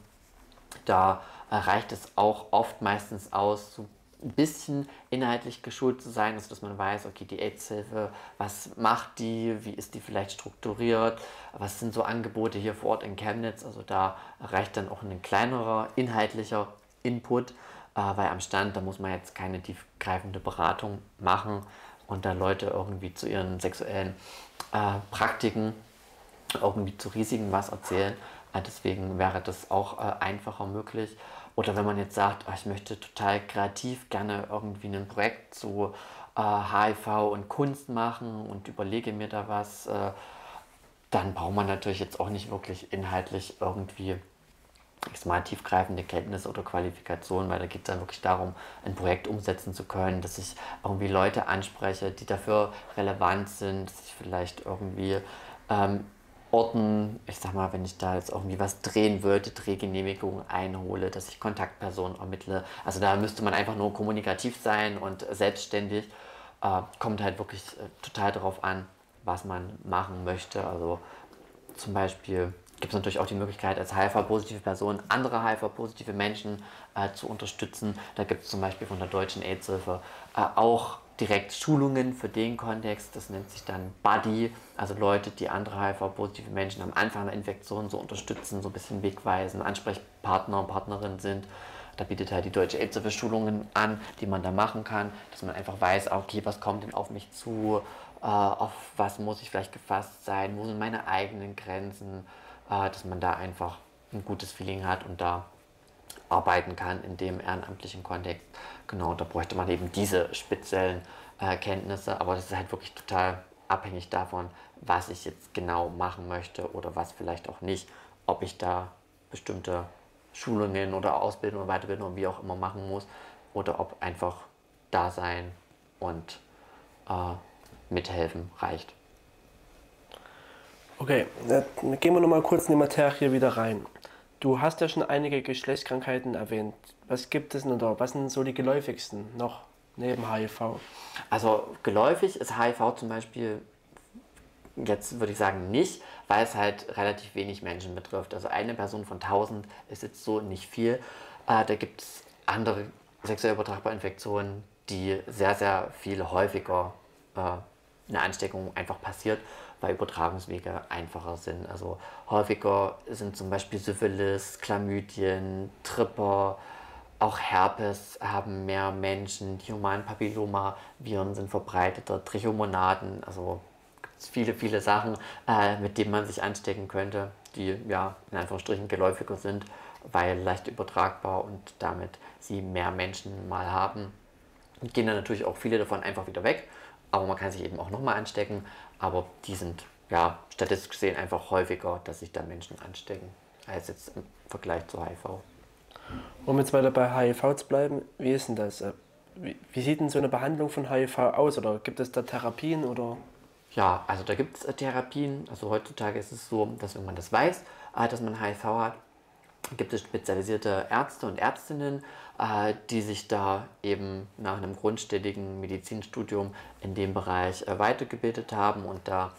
Da reicht es auch oft meistens aus, so ein bisschen inhaltlich geschult zu sein, also dass man weiß, okay, die AIDS-Hilfe, was macht die, wie ist die vielleicht strukturiert, was sind so Angebote hier vor Ort in Chemnitz, also da reicht dann auch ein kleinerer inhaltlicher Input, äh, weil am Stand, da muss man jetzt keine tiefgreifende Beratung machen und da Leute irgendwie zu ihren sexuellen äh, Praktiken irgendwie zu Risiken was erzählen. Äh, deswegen wäre das auch äh, einfacher möglich. Oder wenn man jetzt sagt, oh, ich möchte total kreativ gerne irgendwie ein Projekt zu äh, HIV und Kunst machen und überlege mir da was, äh, dann braucht man natürlich jetzt auch nicht wirklich inhaltlich irgendwie ich mal, tiefgreifende Kenntnisse oder Qualifikationen, weil da geht es dann wirklich darum, ein Projekt umsetzen zu können, dass ich irgendwie Leute anspreche, die dafür relevant sind, dass ich vielleicht irgendwie ähm, Orten, ich sag mal, wenn ich da jetzt irgendwie was drehen würde, Drehgenehmigung einhole, dass ich Kontaktpersonen ermittle. Also da müsste man einfach nur kommunikativ sein und selbstständig. Äh, kommt halt wirklich äh, total darauf an, was man machen möchte. Also zum Beispiel gibt es natürlich auch die Möglichkeit, als HIV-positive Person andere HIV-positive Menschen äh, zu unterstützen. Da gibt es zum Beispiel von der Deutschen AIDS-Hilfe äh, auch direkt Schulungen für den Kontext. Das nennt sich dann Buddy, also Leute, die andere HIV-positive Menschen am Anfang der Infektion so unterstützen, so ein bisschen wegweisen, Ansprechpartner und Partnerin sind. Da bietet halt die Deutsche AIDS Schulungen an, die man da machen kann, dass man einfach weiß, okay, was kommt denn auf mich zu, äh, auf was muss ich vielleicht gefasst sein, wo sind meine eigenen Grenzen, äh, dass man da einfach ein gutes Feeling hat und da arbeiten kann in dem ehrenamtlichen Kontext. Genau, da bräuchte man eben diese speziellen äh, Kenntnisse, aber das ist halt wirklich total abhängig davon, was ich jetzt genau machen möchte oder was vielleicht auch nicht, ob ich da bestimmte Schulungen oder Ausbildung oder Weiterbildung wie auch immer machen muss oder ob einfach da sein und äh, mithelfen reicht. Okay, dann gehen wir nochmal kurz in die Materie wieder rein. Du hast ja schon einige Geschlechtskrankheiten erwähnt. Was gibt es denn da? Was sind so die geläufigsten noch neben HIV? Also geläufig ist HIV zum Beispiel jetzt würde ich sagen nicht, weil es halt relativ wenig Menschen betrifft. Also eine Person von 1000 ist jetzt so nicht viel. Äh, da gibt es andere sexuell übertragbare Infektionen, die sehr, sehr viel häufiger äh, eine Ansteckung einfach passiert weil Übertragungswege einfacher sind. Also häufiger sind zum Beispiel Syphilis, Chlamydien, Tripper, auch Herpes haben mehr Menschen, die humanen Papilloma-Viren sind verbreiteter, Trichomonaden, also viele, viele Sachen, äh, mit denen man sich anstecken könnte, die ja in Anführungsstrichen geläufiger sind, weil leicht übertragbar und damit sie mehr Menschen mal haben. Gehen dann natürlich auch viele davon einfach wieder weg, aber man kann sich eben auch nochmal anstecken, aber die sind ja statistisch gesehen einfach häufiger, dass sich dann Menschen anstecken, als jetzt im Vergleich zu HIV. Um jetzt weiter bei HIV zu bleiben, wie ist denn das? Äh, wie, wie sieht denn so eine Behandlung von HIV aus? Oder gibt es da Therapien oder? Ja, also da gibt es äh, Therapien. Also heutzutage ist es so, dass wenn man das weiß, äh, dass man HIV hat, gibt es spezialisierte Ärzte und Ärztinnen, die sich da eben nach einem grundständigen Medizinstudium in dem Bereich weitergebildet haben und da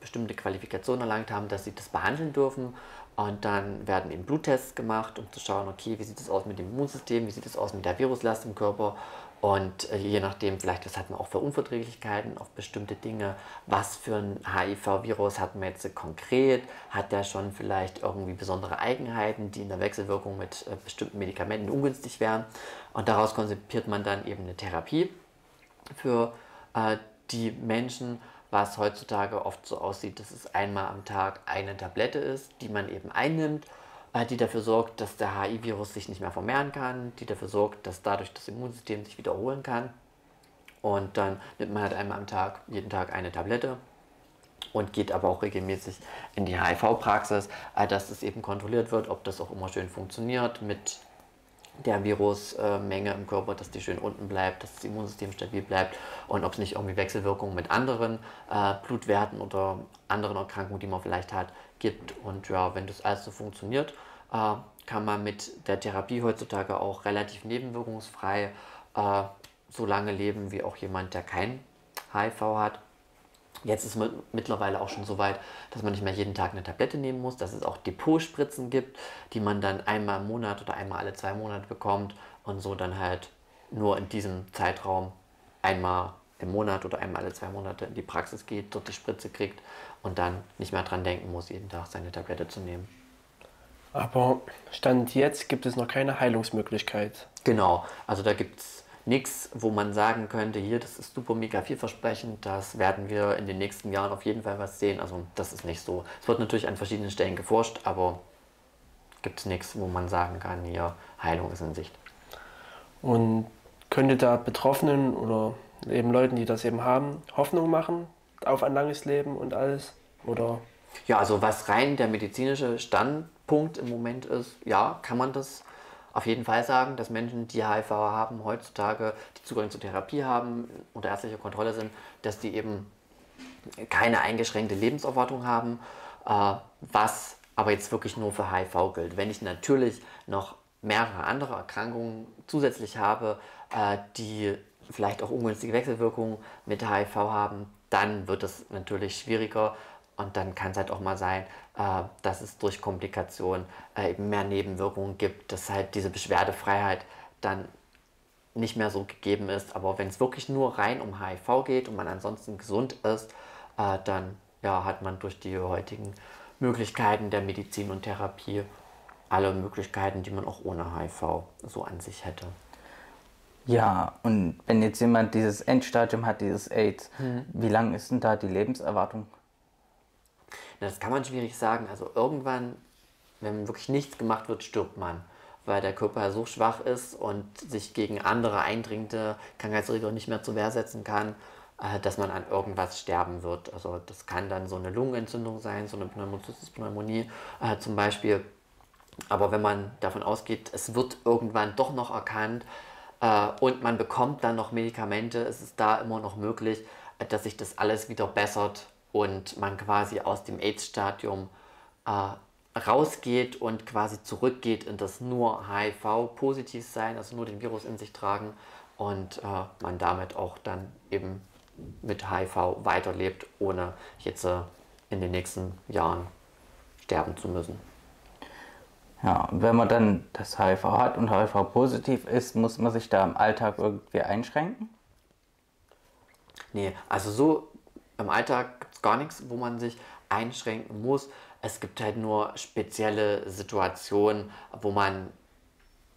bestimmte Qualifikationen erlangt haben, dass sie das behandeln dürfen. Und dann werden eben Bluttests gemacht, um zu schauen, okay, wie sieht es aus mit dem Immunsystem, wie sieht es aus mit der Viruslast im Körper. Und äh, je nachdem, vielleicht, das hat man auch für Unverträglichkeiten auf bestimmte Dinge. Was für ein HIV-Virus hat man jetzt konkret? Hat der schon vielleicht irgendwie besondere Eigenheiten, die in der Wechselwirkung mit äh, bestimmten Medikamenten ungünstig wären? Und daraus konzipiert man dann eben eine Therapie für äh, die Menschen was heutzutage oft so aussieht, dass es einmal am Tag eine Tablette ist, die man eben einnimmt, die dafür sorgt, dass der HI-Virus sich nicht mehr vermehren kann, die dafür sorgt, dass dadurch das Immunsystem sich wiederholen kann. Und dann nimmt man halt einmal am Tag, jeden Tag eine Tablette und geht aber auch regelmäßig in die HIV-Praxis, äh, dass es eben kontrolliert wird, ob das auch immer schön funktioniert mit der Virusmenge im Körper, dass die schön unten bleibt, dass das Immunsystem stabil bleibt und ob es nicht irgendwie Wechselwirkungen mit anderen äh, Blutwerten oder anderen Erkrankungen, die man vielleicht hat, gibt. Und ja, wenn das alles so funktioniert, äh, kann man mit der Therapie heutzutage auch relativ nebenwirkungsfrei äh, so lange leben wie auch jemand, der kein HIV hat. Jetzt ist es mittlerweile auch schon so weit, dass man nicht mehr jeden Tag eine Tablette nehmen muss, dass es auch Depotspritzen gibt, die man dann einmal im Monat oder einmal alle zwei Monate bekommt und so dann halt nur in diesem Zeitraum einmal im Monat oder einmal alle zwei Monate in die Praxis geht, dort die Spritze kriegt und dann nicht mehr dran denken muss, jeden Tag seine Tablette zu nehmen. Aber Stand jetzt gibt es noch keine Heilungsmöglichkeit. Genau, also da gibt es nichts, wo man sagen könnte, hier, das ist super mega vielversprechend, das werden wir in den nächsten Jahren auf jeden Fall was sehen. Also das ist nicht so. Es wird natürlich an verschiedenen Stellen geforscht, aber gibt es nichts, wo man sagen kann, hier, Heilung ist in Sicht. Und könnte da Betroffenen oder eben Leuten, die das eben haben, Hoffnung machen auf ein langes Leben und alles? Oder? Ja, also was rein der medizinische Standpunkt im Moment ist, ja, kann man das auf jeden Fall sagen, dass Menschen, die HIV haben, heutzutage, die Zugang zur Therapie haben, unter ärztlicher Kontrolle sind, dass die eben keine eingeschränkte Lebenserwartung haben, äh, was aber jetzt wirklich nur für HIV gilt. Wenn ich natürlich noch mehrere andere Erkrankungen zusätzlich habe, äh, die vielleicht auch ungünstige Wechselwirkungen mit HIV haben, dann wird es natürlich schwieriger und dann kann es halt auch mal sein, dass es durch Komplikationen äh, eben mehr Nebenwirkungen gibt, dass halt diese Beschwerdefreiheit dann nicht mehr so gegeben ist. Aber wenn es wirklich nur rein um HIV geht und man ansonsten gesund ist, äh, dann ja, hat man durch die heutigen Möglichkeiten der Medizin und Therapie alle Möglichkeiten, die man auch ohne HIV so an sich hätte. Ja, und wenn jetzt jemand dieses Endstadium hat, dieses AIDS, hm. wie lang ist denn da die Lebenserwartung? Das kann man schwierig sagen. Also irgendwann, wenn wirklich nichts gemacht wird, stirbt man, weil der Körper so schwach ist und sich gegen andere eindringende Krankheitserreger nicht mehr zur Wehr setzen kann, äh, dass man an irgendwas sterben wird. Also das kann dann so eine Lungenentzündung sein, so eine Pneumocystis-Pneumonie äh, zum Beispiel. Aber wenn man davon ausgeht, es wird irgendwann doch noch erkannt äh, und man bekommt dann noch Medikamente, ist es da immer noch möglich, äh, dass sich das alles wieder bessert und man quasi aus dem AIDS-Stadium äh, rausgeht und quasi zurückgeht in das nur HIV-positiv sein, also nur den Virus in sich tragen und äh, man damit auch dann eben mit HIV weiterlebt, ohne jetzt äh, in den nächsten Jahren sterben zu müssen. Ja, und wenn man dann das HIV hat und HIV positiv ist, muss man sich da im Alltag irgendwie einschränken? Nee, also so im Alltag gar nichts, wo man sich einschränken muss. Es gibt halt nur spezielle Situationen, wo man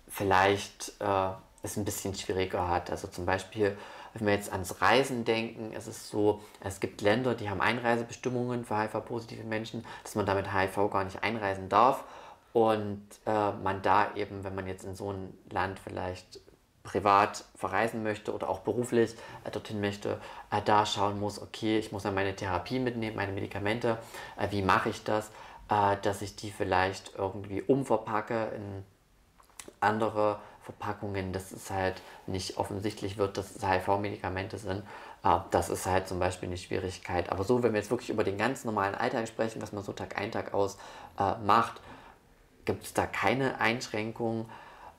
vielleicht äh, es ein bisschen schwieriger hat. Also zum Beispiel, wenn wir jetzt ans Reisen denken, es ist so, es gibt Länder, die haben Einreisebestimmungen für HIV-positive Menschen, dass man damit HIV gar nicht einreisen darf. Und äh, man da eben, wenn man jetzt in so ein Land vielleicht privat verreisen möchte oder auch beruflich äh, dorthin möchte, äh, da schauen muss, okay, ich muss ja meine Therapie mitnehmen, meine Medikamente, äh, wie mache ich das, äh, dass ich die vielleicht irgendwie umverpacke in andere Verpackungen, dass es halt nicht offensichtlich wird, dass es HIV-Medikamente sind. Äh, das ist halt zum Beispiel eine Schwierigkeit. Aber so, wenn wir jetzt wirklich über den ganz normalen Alltag sprechen, was man so Tag ein, Tag aus äh, macht, gibt es da keine Einschränkungen.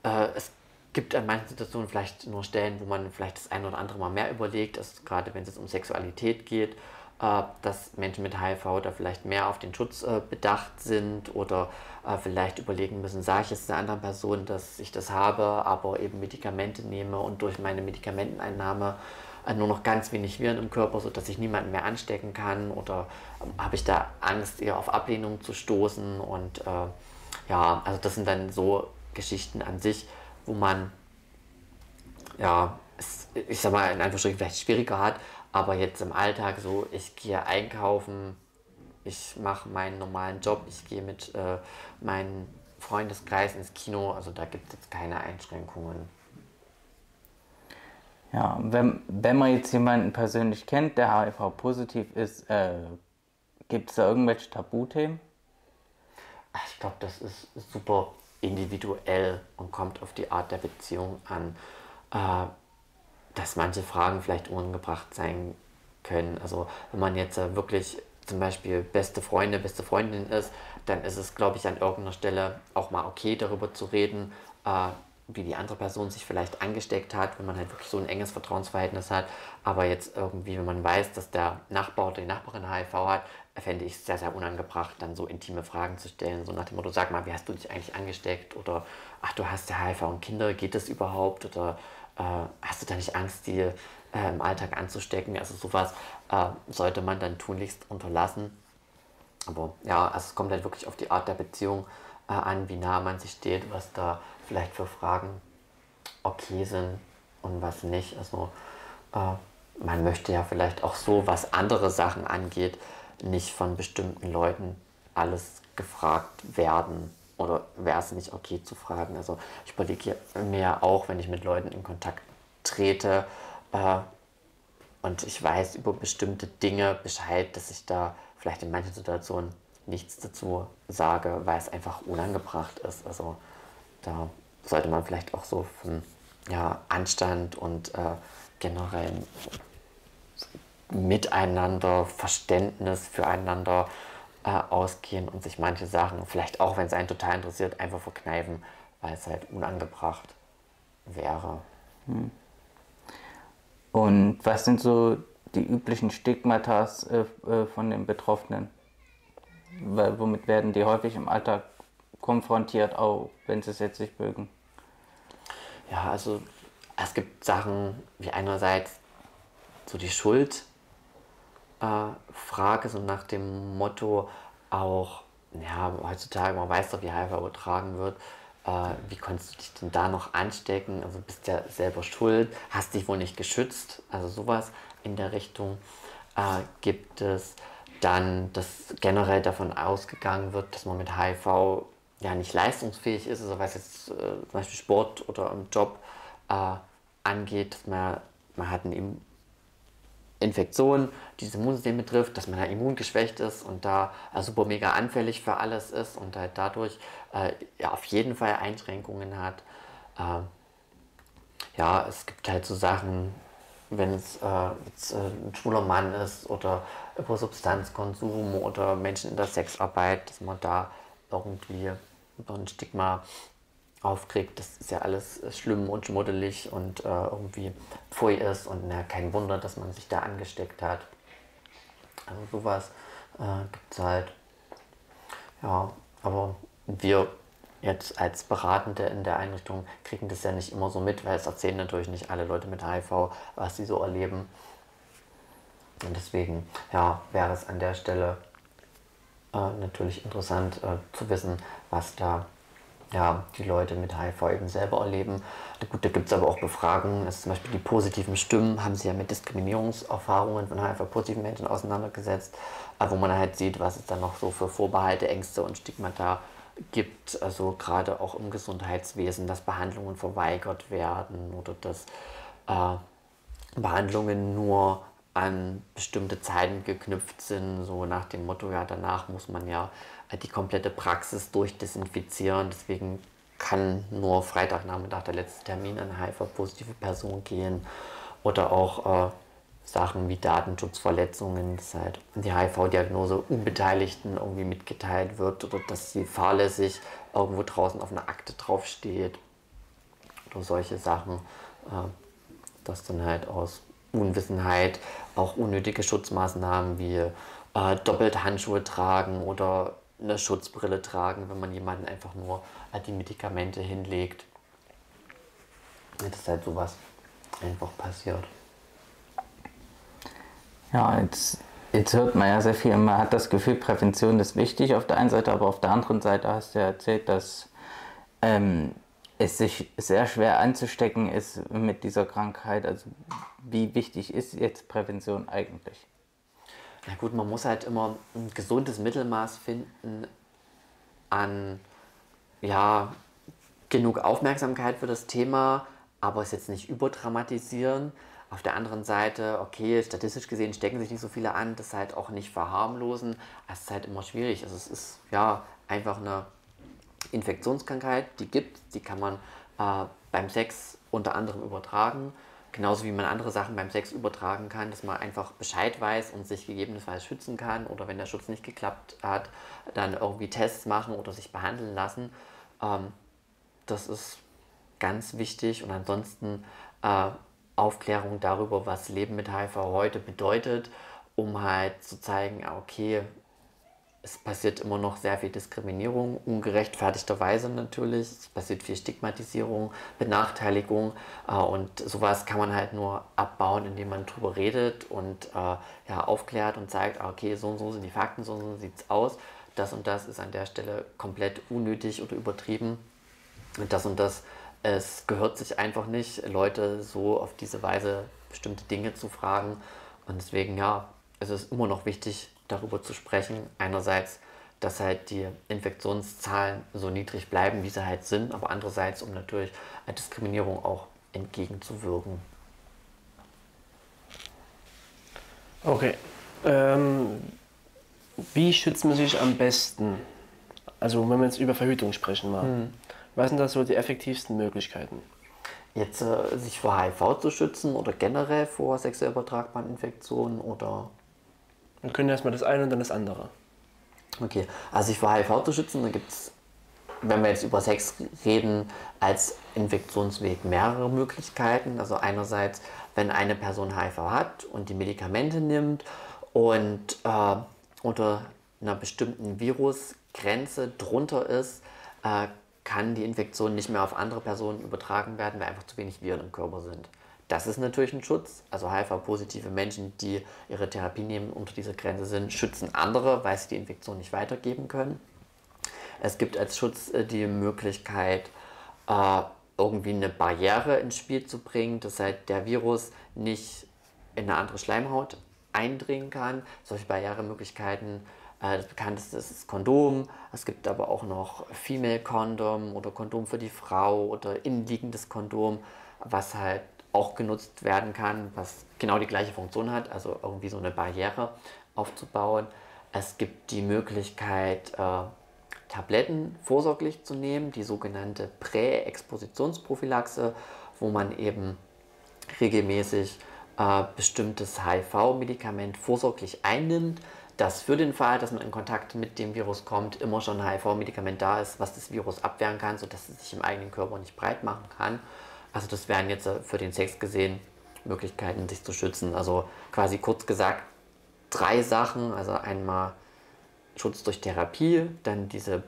es gibt an manchen Situationen vielleicht nur Stellen, wo man vielleicht das eine oder andere mal mehr überlegt, also gerade wenn es um Sexualität geht, äh, dass Menschen mit HIV da vielleicht mehr auf den Schutz äh, bedacht sind oder äh, vielleicht überlegen müssen, sage ich jetzt einer anderen Person, dass ich das habe, aber eben Medikamente nehme und durch meine Medikamenteneinnahme nur noch ganz wenig Viren im Körper, sodass ich niemanden mehr anstecken kann oder ähm, habe ich da Angst, eher auf Ablehnung zu stoßen und äh, ja, also das sind dann so Geschichten an sich, wo man, ja, es, ich sag mal, in Anführungsstrichen vielleicht schwieriger hat, aber jetzt im Alltag so, ich gehe einkaufen, ich mache meinen normalen Job, ich gehe mit äh, meinem Freundeskreis ins Kino, also da gibt es jetzt keine Einschränkungen. Ja, wenn, wenn man jetzt jemanden persönlich kennt, der HIV-positiv ist, äh, gibt es da irgendwelche Tabuthemen? Ich glaube, das ist super individuell und kommt auf die Art der Beziehung an, äh, dass manche Fragen vielleicht unangebracht sein können. Also wenn man jetzt äh, wirklich zum Beispiel beste Freunde, beste Freundin ist, dann ist es, glaube ich, an irgendeiner Stelle auch mal okay, darüber zu reden, äh, wie die andere Person sich vielleicht angesteckt hat, wenn man halt wirklich so ein enges Vertrauensverhältnis hat. Aber jetzt irgendwie, wenn man weiß, dass der Nachbar oder die Nachbarin HIV hat, fände ich es sehr, sehr unangebracht, dann so intime Fragen zu stellen. So nach dem Motto, sag mal, wie hast du dich eigentlich angesteckt? Oder, ach, du hast ja HIV und Kinder, geht das überhaupt? Oder äh, hast du da nicht Angst, die äh, im Alltag anzustecken? Also sowas äh, sollte man dann tunlichst unterlassen. Aber ja, also es kommt halt wirklich auf die Art der Beziehung äh, an, wie nah man sich steht, was da vielleicht für Fragen okay sind und was nicht. Also äh, man möchte ja vielleicht auch so, was andere Sachen angeht, nicht von bestimmten Leuten alles gefragt werden oder wäre es nicht okay zu fragen. Also ich überlege mir auch, wenn ich mit Leuten in Kontakt trete äh, und ich weiß über bestimmte Dinge Bescheid, dass ich da vielleicht in manchen Situationen nichts dazu sage, weil es einfach unangebracht ist. Also da sollte man vielleicht auch so von ja, Anstand und äh, generell Miteinander, Verständnis füreinander äh, ausgehen und sich manche Sachen, vielleicht auch wenn es einen total interessiert, einfach verkneifen, weil es halt unangebracht wäre. Hm. Und was sind so die üblichen Stigmatas äh, äh, von den Betroffenen? Weil, womit werden die häufig im Alltag konfrontiert, auch wenn sie es jetzt nicht mögen? Ja, also es gibt Sachen wie einerseits so die Schuld, Frage, so nach dem Motto auch, ja, heutzutage, man weiß doch, wie HIV übertragen wird, äh, wie konntest du dich denn da noch anstecken? Also bist ja selber schuld, hast dich wohl nicht geschützt, also sowas in der Richtung äh, gibt es. Dann, dass generell davon ausgegangen wird, dass man mit HIV ja nicht leistungsfähig ist, also was jetzt äh, zum Beispiel Sport oder im Job äh, angeht, dass man, man hat einen Infektion, die das Immunsystem betrifft, dass man da immungeschwächt ist und da äh, super mega anfällig für alles ist und halt dadurch äh, ja, auf jeden Fall Einschränkungen hat. Äh, ja, es gibt halt so Sachen, wenn es äh, jetzt, äh, ein schwuler Mann ist oder über Substanzkonsum oder Menschen in der Sexarbeit, dass man da irgendwie über ein Stigma aufkriegt, das ist ja alles schlimm und schmuddelig und äh, irgendwie pfui ist und na, kein Wunder, dass man sich da angesteckt hat. Also sowas äh, gibt es halt. Ja, aber wir jetzt als Beratende in der Einrichtung kriegen das ja nicht immer so mit, weil es erzählen natürlich nicht alle Leute mit HIV, was sie so erleben. Und deswegen ja, wäre es an der Stelle äh, natürlich interessant äh, zu wissen, was da ja, die Leute mit HIV eben selber erleben. Gut, da gibt es aber auch Befragungen, also zum Beispiel die positiven Stimmen haben sich ja mit Diskriminierungserfahrungen von HIV-positiven Menschen auseinandergesetzt, wo man halt sieht, was es dann noch so für Vorbehalte, Ängste und Stigmata gibt, also gerade auch im Gesundheitswesen, dass Behandlungen verweigert werden oder dass äh, Behandlungen nur an bestimmte Zeiten geknüpft sind, so nach dem Motto, ja, danach muss man ja die komplette Praxis durchdesinfizieren. Deswegen kann nur Freitagnachmittag der letzte Termin an HIV-positive Person gehen. Oder auch äh, Sachen wie Datenschutzverletzungen, dass halt die HIV-Diagnose Unbeteiligten irgendwie mitgeteilt wird oder dass sie fahrlässig irgendwo draußen auf einer Akte draufsteht. Oder solche Sachen, äh, dass dann halt aus Unwissenheit auch unnötige Schutzmaßnahmen wie äh, doppelt Handschuhe tragen oder eine Schutzbrille tragen, wenn man jemanden einfach nur äh, die Medikamente hinlegt. Das ist halt sowas einfach passiert. Ja, jetzt, jetzt hört man ja sehr viel, man hat das Gefühl, Prävention ist wichtig auf der einen Seite, aber auf der anderen Seite hast du ja erzählt, dass ähm, es sich sehr schwer anzustecken ist mit dieser Krankheit. Also wie wichtig ist jetzt Prävention eigentlich? Na gut, man muss halt immer ein gesundes Mittelmaß finden an ja, genug Aufmerksamkeit für das Thema, aber es jetzt nicht überdramatisieren. Auf der anderen Seite, okay, statistisch gesehen stecken sich nicht so viele an, das halt auch nicht verharmlosen. Es ist halt immer schwierig. Also es ist ja einfach eine Infektionskrankheit, die gibt, die kann man äh, beim Sex unter anderem übertragen. Genauso wie man andere Sachen beim Sex übertragen kann, dass man einfach Bescheid weiß und sich gegebenenfalls schützen kann oder wenn der Schutz nicht geklappt hat, dann irgendwie Tests machen oder sich behandeln lassen. Ähm, das ist ganz wichtig und ansonsten äh, Aufklärung darüber, was Leben mit HIV heute bedeutet, um halt zu zeigen, okay, es passiert immer noch sehr viel Diskriminierung, ungerechtfertigterweise natürlich. Es passiert viel Stigmatisierung, Benachteiligung äh, und sowas kann man halt nur abbauen, indem man drüber redet und äh, ja, aufklärt und zeigt, ah, okay, so und so sind die Fakten, so und so sieht es aus. Das und das ist an der Stelle komplett unnötig oder übertrieben. Und das und das, es gehört sich einfach nicht, Leute so auf diese Weise bestimmte Dinge zu fragen. Und deswegen, ja, es ist immer noch wichtig, darüber zu sprechen. Einerseits, dass halt die Infektionszahlen so niedrig bleiben, wie sie halt sind, aber andererseits, um natürlich Diskriminierung auch entgegenzuwirken. Okay. Ähm, wie schützt man sich am besten? Also wenn wir jetzt über Verhütung sprechen mal. Hm. Was sind da so die effektivsten Möglichkeiten? Jetzt äh, sich vor HIV zu schützen oder generell vor sexuell übertragbaren Infektionen oder wir können erstmal das eine und dann das andere. Okay, also sich vor HIV zu schützen, da gibt es, wenn wir jetzt über Sex reden, als Infektionsweg mehrere Möglichkeiten. Also einerseits, wenn eine Person HIV hat und die Medikamente nimmt und äh, unter einer bestimmten Virusgrenze drunter ist, äh, kann die Infektion nicht mehr auf andere Personen übertragen werden, weil einfach zu wenig Viren im Körper sind. Das ist natürlich ein Schutz. Also HIV-positive Menschen, die ihre Therapie nehmen, unter dieser Grenze sind, schützen andere, weil sie die Infektion nicht weitergeben können. Es gibt als Schutz äh, die Möglichkeit, äh, irgendwie eine Barriere ins Spiel zu bringen, dass halt der Virus nicht in eine andere Schleimhaut eindringen kann. Solche Barrieremöglichkeiten, äh, das bekannteste ist das Kondom. Es gibt aber auch noch Female Condom oder Kondom für die Frau oder innenliegendes Kondom, was halt auch genutzt werden kann, was genau die gleiche Funktion hat, also irgendwie so eine Barriere aufzubauen. Es gibt die Möglichkeit, äh, Tabletten vorsorglich zu nehmen, die sogenannte Präexpositionsprophylaxe, wo man eben regelmäßig äh, bestimmtes HIV-Medikament vorsorglich einnimmt, dass für den Fall, dass man in Kontakt mit dem Virus kommt, immer schon ein HIV-Medikament da ist, was das Virus abwehren kann, sodass es sich im eigenen Körper nicht breit machen kann. Also das wären jetzt äh, für den Sex gesehen Möglichkeiten, sich zu schützen. Also quasi kurz gesagt drei Sachen. Also einmal Schutz durch Therapie, dann diese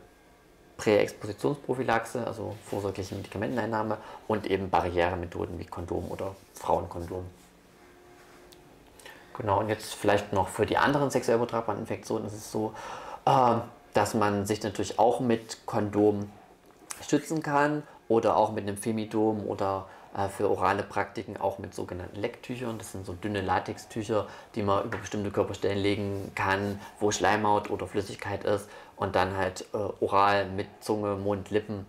Präexpositionsprophylaxe, also vorsorgliche Medikamenteneinnahme und eben Barrieremethoden wie Kondom oder Frauenkondom. Genau, und jetzt vielleicht noch für die anderen sexuell übertragbaren Infektionen ist es so, äh, dass man sich natürlich auch mit Kondom schützen kann oder auch mit einem Femidom oder äh, für orale Praktiken auch mit sogenannten Lecktüchern. Das sind so dünne Latextücher, die man über bestimmte Körperstellen legen kann, wo Schleimhaut oder Flüssigkeit ist und dann halt äh, oral mit Zunge, Mund, Lippen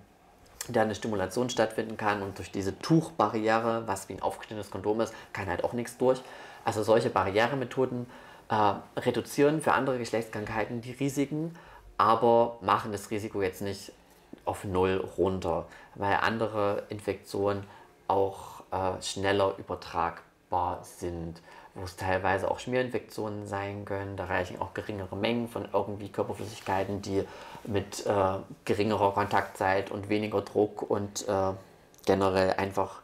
da eine Stimulation stattfinden kann und durch diese Tuchbarriere, was wie ein aufgeschnittenes Kondom ist, kann halt auch nichts durch. Also solche Barrieremethoden äh, reduzieren für andere Geschlechtskrankheiten die Risiken, aber machen das Risiko jetzt nicht auf Null runter, weil andere Infektionen auch äh, schneller übertragbar sind, wo es teilweise auch Schmierinfektionen sein können. Da reichen auch geringere Mengen von irgendwie Körperflüssigkeiten, die mit äh, geringerer Kontaktzeit und weniger Druck und äh, generell einfach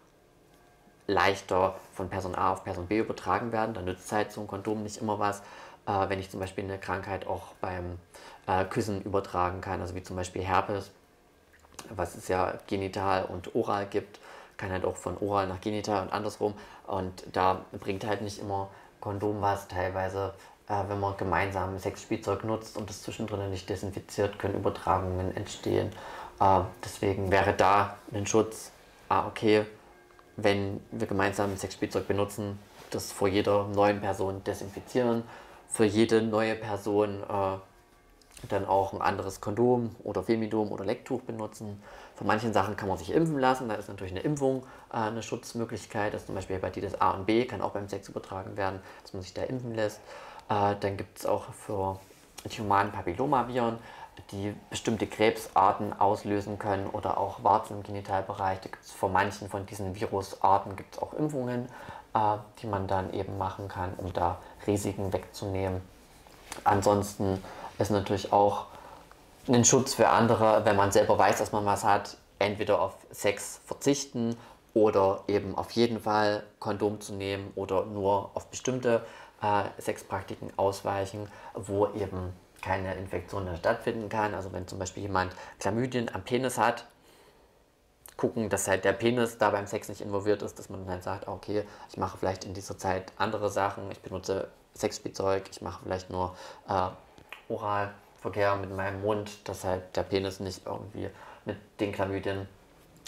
leichter von Person A auf Person B übertragen werden. Da nützt halt so ein Kondom nicht immer was, äh, wenn ich zum Beispiel eine Krankheit auch beim äh, Küssen übertragen kann, also wie zum Beispiel Herpes, was es ja genital und oral gibt kann halt auch von oral nach genital und andersrum. Und da bringt halt nicht immer Kondom was. Teilweise, äh, wenn man gemeinsam Sexspielzeug nutzt und das zwischendrin nicht desinfiziert, können Übertragungen entstehen. Äh, deswegen wäre da ein Schutz, ah, okay, wenn wir gemeinsam Sexspielzeug benutzen, das vor jeder neuen Person desinfizieren, für jede neue Person äh, dann auch ein anderes Kondom oder Femidom oder Lecktuch benutzen. Von manchen Sachen kann man sich impfen lassen. Da ist natürlich eine Impfung äh, eine Schutzmöglichkeit. Das ist zum Beispiel Hepatitis A und B, kann auch beim Sex übertragen werden, dass man sich da impfen lässt. Äh, dann gibt es auch für die humanen Papillomaviren, die bestimmte Krebsarten auslösen können oder auch Warzen im Genitalbereich. Da gibt es für manchen von diesen Virusarten gibt's auch Impfungen, äh, die man dann eben machen kann, um da Risiken wegzunehmen. Ansonsten ist natürlich auch ein Schutz für andere, wenn man selber weiß, dass man was hat, entweder auf Sex verzichten oder eben auf jeden Fall Kondom zu nehmen oder nur auf bestimmte äh, Sexpraktiken ausweichen, wo eben keine Infektion stattfinden kann. Also wenn zum Beispiel jemand Chlamydien am Penis hat, gucken, dass halt der Penis da beim Sex nicht involviert ist, dass man dann sagt, okay, ich mache vielleicht in dieser Zeit andere Sachen, ich benutze Sexspielzeug, ich mache vielleicht nur äh, Oralverkehr mit meinem Mund, dass halt der Penis nicht irgendwie mit den Chlamydien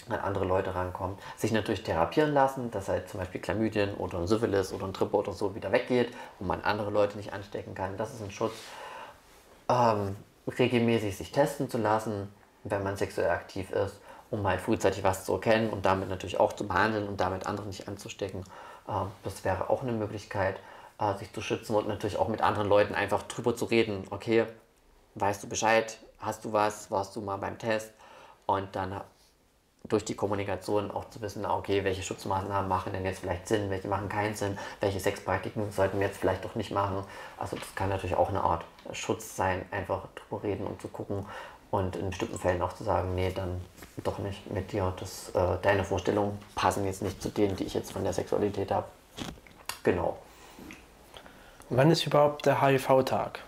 an andere Leute rankommt. Sich natürlich therapieren lassen, dass halt zum Beispiel Chlamydien oder ein Syphilis oder ein Trippe oder so wieder weggeht und man andere Leute nicht anstecken kann. Das ist ein Schutz. Ähm, regelmäßig sich testen zu lassen, wenn man sexuell aktiv ist, um halt frühzeitig was zu erkennen und damit natürlich auch zu behandeln und damit andere nicht anzustecken. Ähm, das wäre auch eine Möglichkeit äh, sich zu schützen und natürlich auch mit anderen Leuten einfach drüber zu reden. Okay, weißt du Bescheid? Hast du was? Warst du mal beim Test? Und dann durch die Kommunikation auch zu wissen, okay, welche Schutzmaßnahmen machen denn jetzt vielleicht Sinn, welche machen keinen Sinn, welche Sexpraktiken sollten wir jetzt vielleicht doch nicht machen. Also das kann natürlich auch eine Art Schutz sein, einfach drüber reden und zu gucken und in bestimmten Fällen auch zu sagen, nee, dann doch nicht mit dir. Das, äh, deine Vorstellungen passen jetzt nicht zu denen, die ich jetzt von der Sexualität habe. Genau. Wann ist überhaupt der HIV-Tag?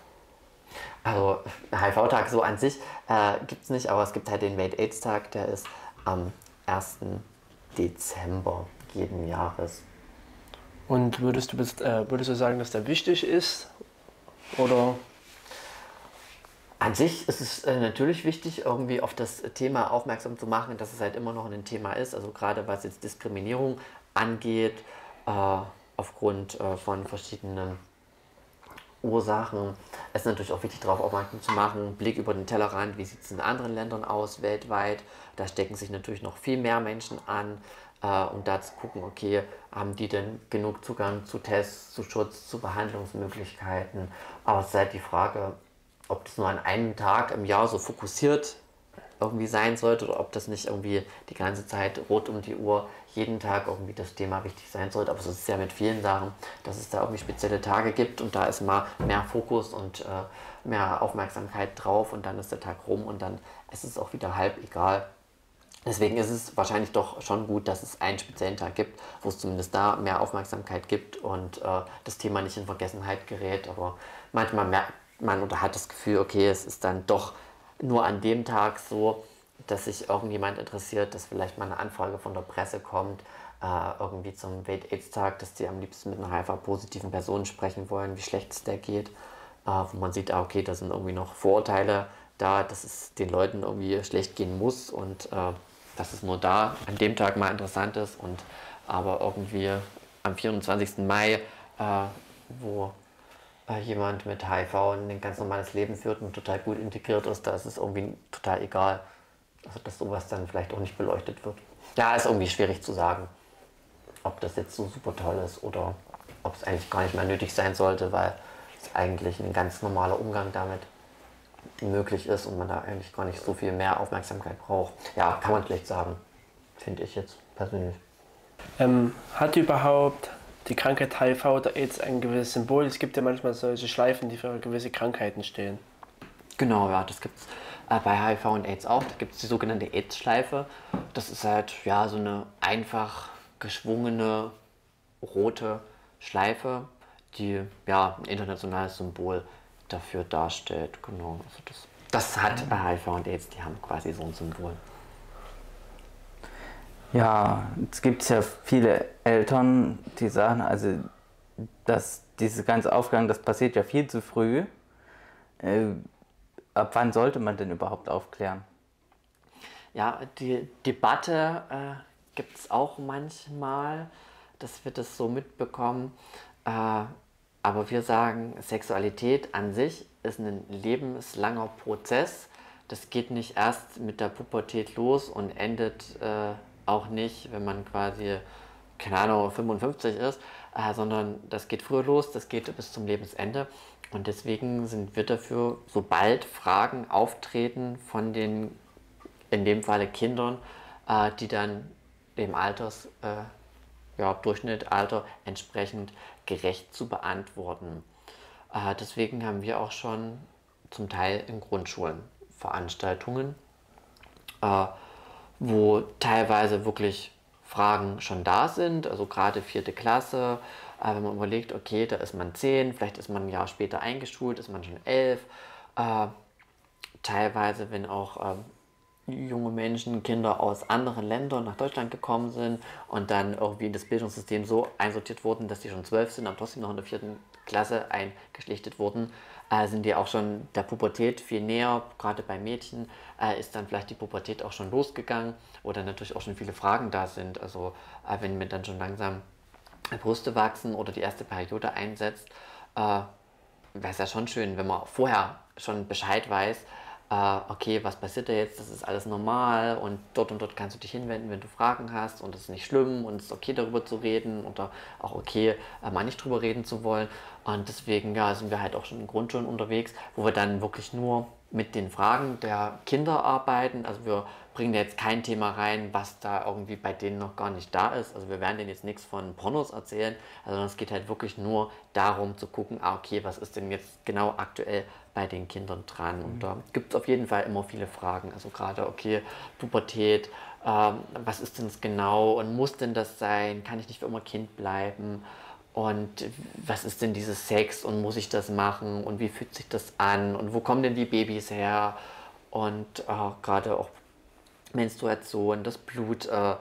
Also HIV-Tag so an sich äh, gibt es nicht, aber es gibt halt den Welt-AIDS-Tag, der ist am 1. Dezember jeden Jahres. Und würdest du, äh, würdest du sagen, dass der wichtig ist? Oder? An sich ist es äh, natürlich wichtig, irgendwie auf das Thema aufmerksam zu machen, dass es halt immer noch ein Thema ist. Also gerade was jetzt Diskriminierung angeht, äh, aufgrund äh, von verschiedenen Ursachen. Es ist natürlich auch wichtig, darauf aufmerksam zu machen, Blick über den Tellerrand, wie sieht es in anderen Ländern aus, weltweit. Da stecken sich natürlich noch viel mehr Menschen an, äh, um da zu gucken, okay, haben die denn genug Zugang zu Tests, zu Schutz, zu Behandlungsmöglichkeiten. Aber es ist halt die Frage, ob das nur an einem Tag im Jahr so fokussiert irgendwie sein sollte oder ob das nicht irgendwie die ganze Zeit rot um die Uhr jeden Tag irgendwie das Thema wichtig sein sollte. Aber es ist ja mit vielen Sachen, dass es da irgendwie spezielle Tage gibt und da ist mal mehr Fokus und äh, mehr Aufmerksamkeit drauf und dann ist der Tag rum und dann ist es auch wieder halb egal. Deswegen ist es wahrscheinlich doch schon gut, dass es einen speziellen Tag gibt, wo es zumindest da mehr Aufmerksamkeit gibt und äh, das Thema nicht in Vergessenheit gerät. Aber manchmal merkt man oder hat das Gefühl, okay, es ist dann doch nur an dem Tag so, dass sich irgendjemand interessiert, dass vielleicht mal eine Anfrage von der Presse kommt, äh, irgendwie zum Welt-AIDS-Tag, dass die am liebsten mit einer HIV-positiven Person sprechen wollen, wie schlecht es der geht, äh, wo man sieht, ah, okay, da sind irgendwie noch Vorurteile da, dass es den Leuten irgendwie schlecht gehen muss und äh, dass es nur da an dem Tag mal interessant ist und aber irgendwie am 24. Mai, äh, wo äh, jemand mit HIV ein ganz normales Leben führt und total gut integriert ist, da ist es irgendwie total egal. Also dass sowas dann vielleicht auch nicht beleuchtet wird. Ja, ist irgendwie schwierig zu sagen, ob das jetzt so super toll ist oder ob es eigentlich gar nicht mehr nötig sein sollte, weil es eigentlich ein ganz normaler Umgang damit möglich ist und man da eigentlich gar nicht so viel mehr Aufmerksamkeit braucht. Ja, kann man vielleicht sagen, finde ich jetzt persönlich. Ähm, hat überhaupt die Krankheit HIV oder AIDS ein gewisses Symbol? Es gibt ja manchmal solche Schleifen, die für gewisse Krankheiten stehen. Genau, ja, das gibt es bei HIV und AIDS auch. Da gibt es die sogenannte AIDS-Schleife. Das ist halt ja so eine einfach geschwungene rote Schleife, die ja ein internationales Symbol dafür darstellt. Genau, also das, das hat bei HIV und AIDS, die haben quasi so ein Symbol. Ja, es gibt ja viele Eltern, die sagen, also dass diese ganze Aufklärung, das passiert ja viel zu früh. Äh, ab wann sollte man denn überhaupt aufklären? Ja, die Debatte äh, gibt es auch manchmal, dass wir das so mitbekommen. Äh, aber wir sagen, Sexualität an sich ist ein lebenslanger Prozess. Das geht nicht erst mit der Pubertät los und endet äh, auch nicht, wenn man quasi, keine Ahnung, 55 ist, äh, sondern das geht früher los, das geht bis zum Lebensende. Und deswegen sind wir dafür, sobald Fragen auftreten von den, in dem Falle Kindern, äh, die dann dem Alters, äh, ja, Durchschnittalter entsprechend gerecht zu beantworten. Äh, deswegen haben wir auch schon zum Teil in Grundschulen Veranstaltungen, äh, wo teilweise wirklich Fragen schon da sind, also gerade vierte Klasse, äh, wenn man überlegt, okay, da ist man zehn, vielleicht ist man ein Jahr später eingeschult, ist man schon elf. Äh, teilweise, wenn auch ähm, junge Menschen, Kinder aus anderen Ländern nach Deutschland gekommen sind und dann irgendwie in das Bildungssystem so einsortiert wurden, dass sie schon zwölf sind, aber trotzdem noch in der vierten Klasse eingeschlichtet wurden, äh, sind die auch schon der Pubertät viel näher. Gerade bei Mädchen äh, ist dann vielleicht die Pubertät auch schon losgegangen oder natürlich auch schon viele Fragen da sind. Also äh, wenn mir dann schon langsam Brüste wachsen oder die erste Periode einsetzt, äh, wäre es ja schon schön, wenn man vorher schon Bescheid weiß, äh, okay, was passiert da jetzt, das ist alles normal und dort und dort kannst du dich hinwenden, wenn du Fragen hast und es ist nicht schlimm und es ist okay darüber zu reden oder auch okay, äh, mal nicht drüber reden zu wollen. Und deswegen ja, sind wir halt auch schon in Grundschulen unterwegs, wo wir dann wirklich nur mit den Fragen der Kinder arbeiten. Also wir bringen da jetzt kein Thema rein, was da irgendwie bei denen noch gar nicht da ist. Also wir werden denen jetzt nichts von Pornos erzählen, also es geht halt wirklich nur darum zu gucken, ah okay, was ist denn jetzt genau aktuell bei den Kindern dran. Und da gibt es auf jeden Fall immer viele Fragen. Also gerade, okay, Pubertät, ähm, was ist denn das genau und muss denn das sein? Kann ich nicht für immer Kind bleiben? Und was ist denn dieses Sex und muss ich das machen und wie fühlt sich das an und wo kommen denn die Babys her? Und äh, gerade auch Menstruation, das Blut, äh, äh,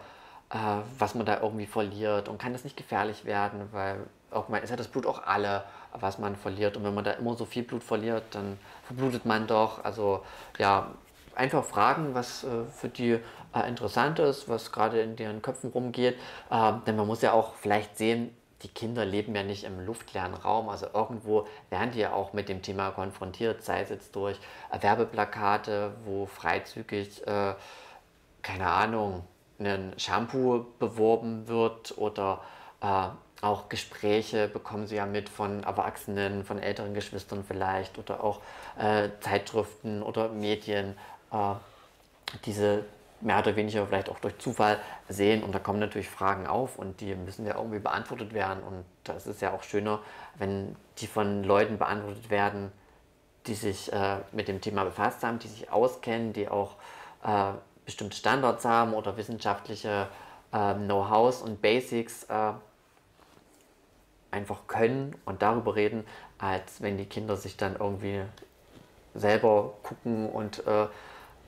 was man da irgendwie verliert und kann das nicht gefährlich werden, weil irgendwann ist ja das Blut auch alle, was man verliert. Und wenn man da immer so viel Blut verliert, dann verblutet man doch. Also ja, einfach fragen, was äh, für die äh, interessant ist, was gerade in deren Köpfen rumgeht. Äh, denn man muss ja auch vielleicht sehen, die Kinder leben ja nicht im luftleeren Raum, also irgendwo werden die ja auch mit dem Thema konfrontiert, sei es jetzt durch Werbeplakate, wo freizügig, äh, keine Ahnung, ein Shampoo beworben wird oder äh, auch Gespräche bekommen sie ja mit von Erwachsenen, von älteren Geschwistern vielleicht oder auch äh, Zeitschriften oder Medien, äh, diese mehr oder weniger vielleicht auch durch Zufall sehen. Und da kommen natürlich Fragen auf und die müssen ja irgendwie beantwortet werden. Und das ist ja auch schöner, wenn die von Leuten beantwortet werden, die sich äh, mit dem Thema befasst haben, die sich auskennen, die auch äh, bestimmte Standards haben oder wissenschaftliche äh, Know-hows und Basics äh, einfach können und darüber reden, als wenn die Kinder sich dann irgendwie selber gucken und äh,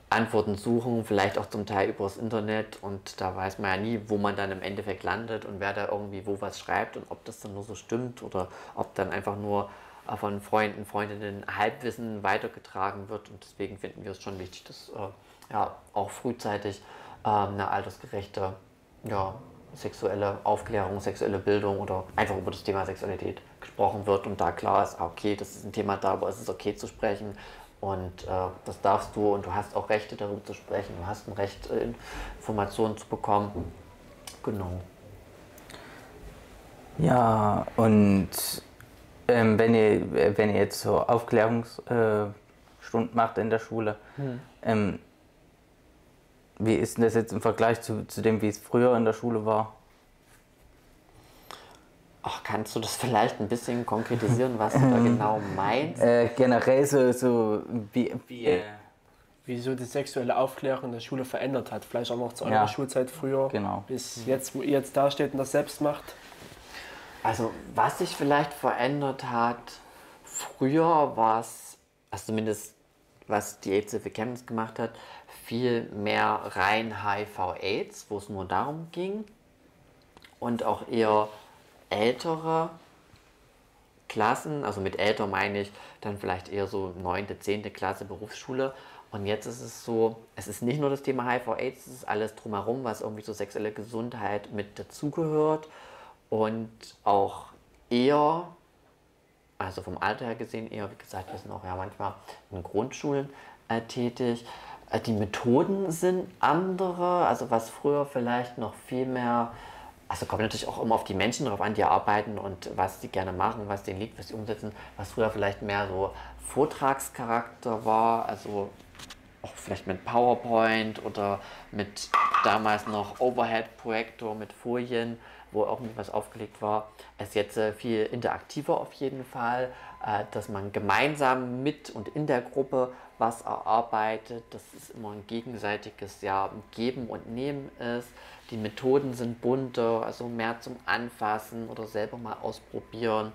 Antworten suchen, vielleicht auch zum Teil übers Internet und da weiß man ja nie, wo man dann im Endeffekt landet und wer da irgendwie wo was schreibt und ob das dann nur so stimmt oder ob dann einfach nur äh, von Freunden, Freundinnen Halbwissen weitergetragen wird. Und deswegen finden wir es schon wichtig, dass äh, ja, auch frühzeitig äh, eine altersgerechte ja, sexuelle Aufklärung, sexuelle Bildung oder einfach über das Thema Sexualität gesprochen wird und da klar ist, ah, okay, das ist ein Thema da, aber es ist okay zu sprechen und äh, das darfst du und du hast auch Rechte darüber zu sprechen, du hast ein Recht, äh, Informationen zu bekommen. Genau. Ja, und ähm, wenn, ihr, wenn ihr jetzt so Aufklärungsstunden äh, macht in der Schule, hm. ähm, wie ist denn das jetzt im Vergleich zu, zu dem, wie es früher in der Schule war? Ach, kannst du das <laughs> vielleicht ein bisschen konkretisieren, was du da genau meinst? Äh, generell so, so wie, wie, äh, wie so die sexuelle Aufklärung in der Schule verändert hat. Vielleicht auch noch zu eurer ja, Schulzeit früher. Genau. Bis jetzt, wo ihr jetzt da steht und das selbst macht. Also, was sich vielleicht verändert hat, früher war es, also zumindest was die AIDS-Hilfe Chemnitz gemacht hat, viel mehr rein HIV-AIDS, wo es nur darum ging. Und auch eher ältere Klassen, also mit älter meine ich dann vielleicht eher so 9., 10. Klasse Berufsschule. Und jetzt ist es so, es ist nicht nur das Thema HIV-AIDS, es ist alles drumherum, was irgendwie so sexuelle Gesundheit mit dazugehört. Und auch eher, also vom Alter her gesehen, eher, wie gesagt, wir sind auch ja manchmal in Grundschulen äh, tätig. Äh, die Methoden sind andere, also was früher vielleicht noch viel mehr, also kommt natürlich auch immer auf die Menschen drauf an, die arbeiten und was sie gerne machen, was denen liegt, was sie umsetzen, was früher vielleicht mehr so Vortragscharakter war, also auch vielleicht mit PowerPoint oder mit damals noch Overhead-Projektor mit Folien, wo irgendwie was aufgelegt war. Ist jetzt äh, viel interaktiver auf jeden Fall, äh, dass man gemeinsam mit und in der Gruppe was erarbeitet, dass es immer ein gegenseitiges ja, Geben und Nehmen ist. Die Methoden sind bunter, also mehr zum Anfassen oder selber mal ausprobieren.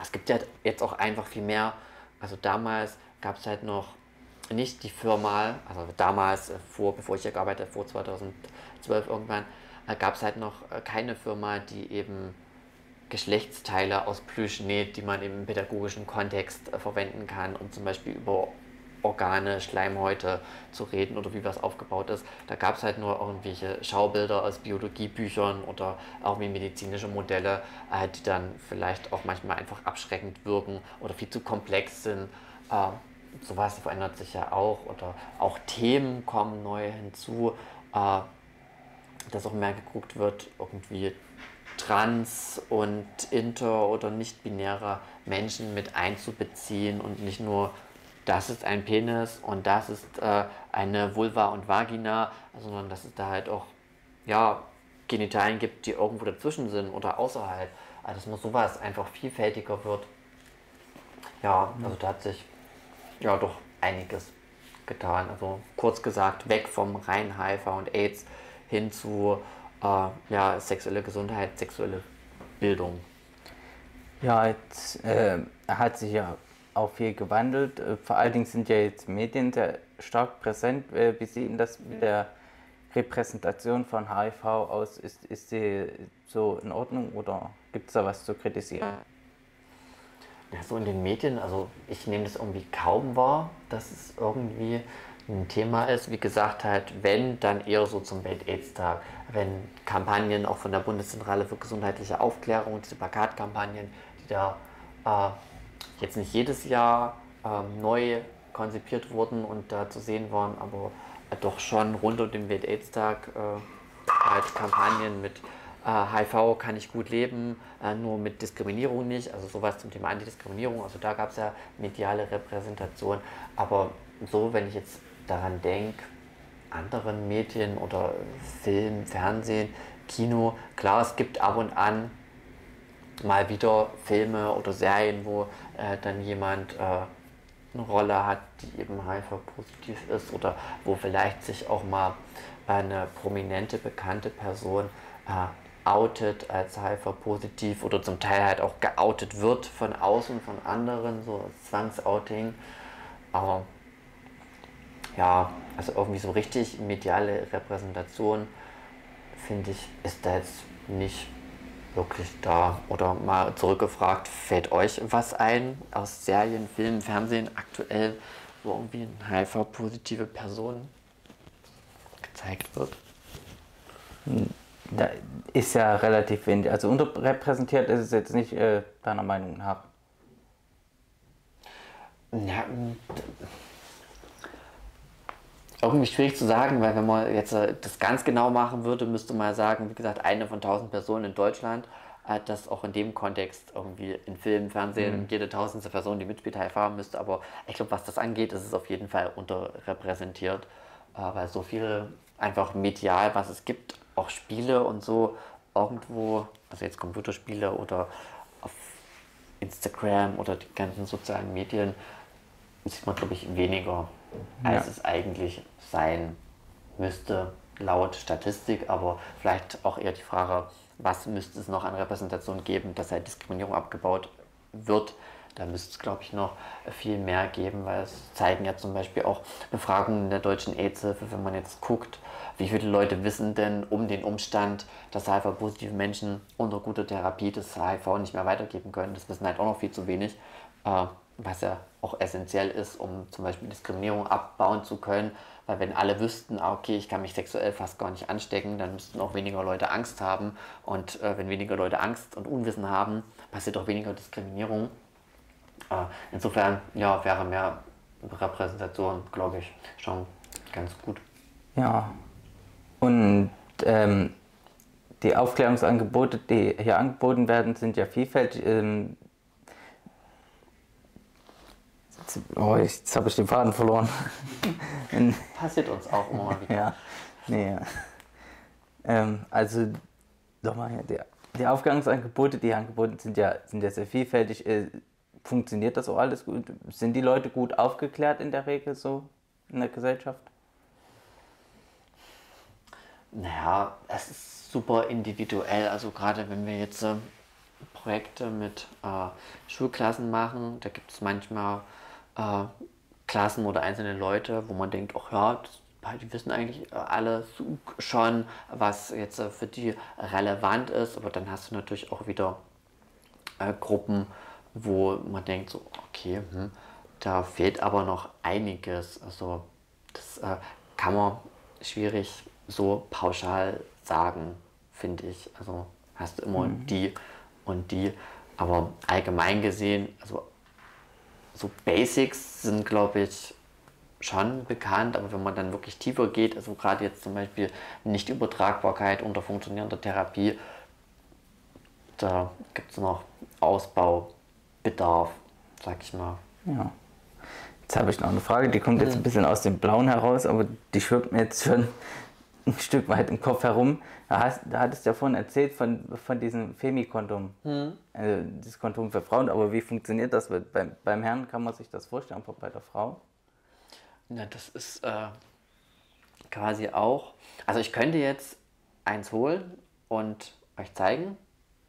Es gibt ja jetzt auch einfach viel mehr. Also damals gab es halt noch nicht die Firma, also damals, äh, vor, bevor ich hier gearbeitet habe, vor 2012 irgendwann, gab es halt noch äh, keine Firma, die eben Geschlechtsteile aus Plüsch näht, die man im pädagogischen Kontext äh, verwenden kann, um zum Beispiel über Organe, Schleimhäute zu reden oder wie was aufgebaut ist. Da gab es halt nur irgendwelche Schaubilder aus Biologiebüchern oder irgendwie medizinische Modelle, äh, die dann vielleicht auch manchmal einfach abschreckend wirken oder viel zu komplex sind. Äh, sowas verändert sich ja auch oder auch Themen kommen neu hinzu, dass auch mehr geguckt wird, irgendwie trans- und inter- oder nicht-binäre Menschen mit einzubeziehen und nicht nur, das ist ein Penis und das ist äh, eine Vulva und Vagina, sondern dass es da halt auch ja, Genitalien gibt, die irgendwo dazwischen sind oder außerhalb. Also dass man sowas einfach vielfältiger wird. Ja, also da hat sich ja doch einiges getan. Also kurz gesagt, weg vom rein HIV und AIDS hin zu äh, ja, sexuelle Gesundheit, sexuelle Bildung. Ja, jetzt äh, hat sich ja auch viel gewandelt. Äh, vor allen Dingen sind ja jetzt Medien sehr stark präsent. Äh, wie sieht denn das mit der Repräsentation von HIV aus? Ist, ist sie so in Ordnung oder gibt es da was zu kritisieren? Ja, so in den Medien, also ich nehme das irgendwie kaum wahr, dass es irgendwie ein Thema ist. Wie gesagt, halt, wenn, dann eher so zum Welt-Aids-Tag. Wenn Kampagnen auch von der Bundeszentrale für gesundheitliche Aufklärung, diese Plakatkampagnen, die da äh, jetzt nicht jedes Jahr äh, neu konzipiert wurden und da zu sehen waren, aber äh, doch schon rund um den Welt-Aids-Tag äh, halt Kampagnen mit HIV äh, kann ich gut leben, äh, nur mit Diskriminierung nicht, also sowas zum Thema Antidiskriminierung, also da gab es ja mediale Repräsentation, aber so, wenn ich jetzt daran denke, anderen Medien oder Film, Fernsehen, Kino, klar, es gibt ab und an mal wieder Filme oder Serien, wo äh, dann jemand äh, eine Rolle hat, die eben HIV-positiv ist oder wo vielleicht sich auch mal eine prominente, bekannte Person äh, outet als HIV-positiv oder zum Teil halt auch geoutet wird von außen, von anderen, so Zwangsouting. Aber ja, also irgendwie so richtig mediale Repräsentation, finde ich, ist da jetzt nicht wirklich da? Oder mal zurückgefragt, fällt euch was ein aus Serien, Filmen, Fernsehen aktuell, wo irgendwie eine HIV-positive Person gezeigt wird? Da ist ja relativ wenig. Also unterrepräsentiert ist es jetzt nicht, äh, deiner Meinung nach. Ja, irgendwie schwierig zu sagen, weil wenn man jetzt äh, das ganz genau machen würde, müsste man sagen, wie gesagt, eine von tausend Personen in Deutschland, äh, das auch in dem Kontext irgendwie in Film, Fernsehen, jede tausendste Person, die mitspielt, HIV haben müsste. Aber ich glaube, was das angeht, ist es auf jeden Fall unterrepräsentiert, äh, weil so viel einfach medial, was es gibt, auch Spiele und so irgendwo, also jetzt Computerspiele oder auf Instagram oder die ganzen sozialen Medien sieht man, glaube ich, weniger, als Ja. es eigentlich sein müsste, laut Statistik. Aber vielleicht auch eher die Frage, was müsste es noch an Repräsentation geben, dass halt Diskriminierung abgebaut wird. Da müsste es, glaube ich, noch viel mehr geben, weil es zeigen ja zum Beispiel auch Befragungen der deutschen AIDS-Hilfe, wenn man jetzt guckt, wie viele Leute wissen denn um den Umstand, dass HIV-positive Menschen unter guter Therapie das HIV nicht mehr weitergeben können. Das wissen halt auch noch viel zu wenig, äh, was ja auch essentiell ist, um zum Beispiel Diskriminierung abbauen zu können. Weil wenn alle wüssten, ah, okay, ich kann mich sexuell fast gar nicht anstecken, dann müssten auch weniger Leute Angst haben. Und äh, wenn weniger Leute Angst und Unwissen haben, passiert auch weniger Diskriminierung. Äh, insofern ja, wäre mehr Repräsentation, glaube ich, schon ganz gut. Ja. Und ähm, die Aufklärungsangebote, die hier angeboten werden, sind ja vielfältig. Ähm, jetzt, oh, jetzt habe ich den Faden verloren. <laughs> Passiert uns auch immer mal wieder. ja, nee. ja. Ähm, also, nochmal die, die Aufklärungsangebote, die hier angeboten sind ja, sind ja sehr vielfältig. Äh, funktioniert das auch alles gut? Sind die Leute gut aufgeklärt in der Regel so in der Gesellschaft? Naja, es ist super individuell. Also gerade wenn wir jetzt äh, Projekte mit äh, Schulklassen machen, da gibt es manchmal äh, Klassen oder einzelne Leute, wo man denkt, ach ja, das, die wissen eigentlich alle schon, was jetzt äh, für die relevant ist. Aber dann hast du natürlich auch wieder äh, Gruppen, wo man denkt, so, okay, hm, da fehlt aber noch einiges. Also das äh, kann man schwierig so pauschal sagen, finde ich. Also hast du immer die und die, aber allgemein gesehen, also so Basics sind, glaube ich, schon bekannt, aber wenn man dann wirklich tiefer geht, also gerade jetzt zum Beispiel Nichtübertragbarkeit unter funktionierender Therapie, da gibt es noch Ausbaubedarf, sag ich mal. Ja. Jetzt habe ich noch eine Frage, die kommt jetzt ein bisschen aus dem Blauen heraus, aber die schwirrt mir jetzt schon ein Stück weit im Kopf herum. Da, hast, da hattest du ja vorhin erzählt von, von diesem Femikondom. Also das Kondom für Frauen, aber wie funktioniert das? Weil Beim, Herrn kann man sich das vorstellen, aber bei der Frau? Na, das ist äh, quasi auch. Also ich könnte jetzt eins holen und euch zeigen.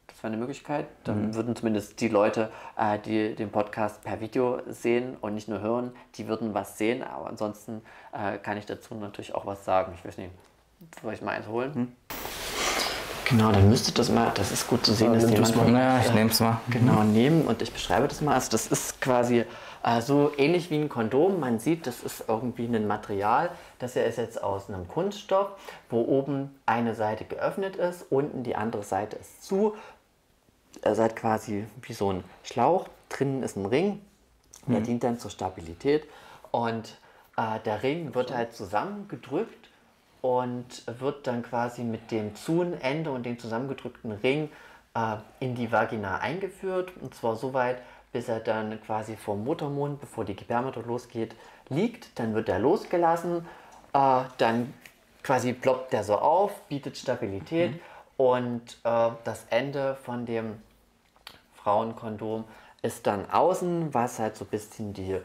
Das wäre eine Möglichkeit. Dann würden zumindest die Leute, äh, die den Podcast per Video sehen und nicht nur hören, die würden was sehen. Aber ansonsten äh, kann ich dazu natürlich auch was sagen. Ich weiß nicht, soll ich mal eins holen? Genau, dann müsste das mal, das ist gut zu sehen, dass nimm jemand das mal. Ja, ich nehme es mal. genau nehmen und ich beschreibe das mal. Also das ist quasi äh, so ähnlich wie ein Kondom. Man sieht, das ist irgendwie ein Material. Das hier ist jetzt aus einem Kunststoff, wo oben eine Seite geöffnet ist, unten die andere Seite ist zu. Er seid quasi wie so ein Schlauch. Drinnen ist ein Ring. Der dient dann zur Stabilität. Und äh, der Ring wird halt zusammengedrückt und wird dann quasi mit dem Zunende und dem zusammengedrückten Ring äh, in die Vagina eingeführt. Und zwar so weit, bis er dann quasi vom Muttermund, bevor die Gebärmutter losgeht, liegt. Dann wird er losgelassen. Äh, dann quasi ploppt der so auf, bietet Stabilität. Und äh, das Ende von dem Frauenkondom ist dann außen, was halt so ein bisschen die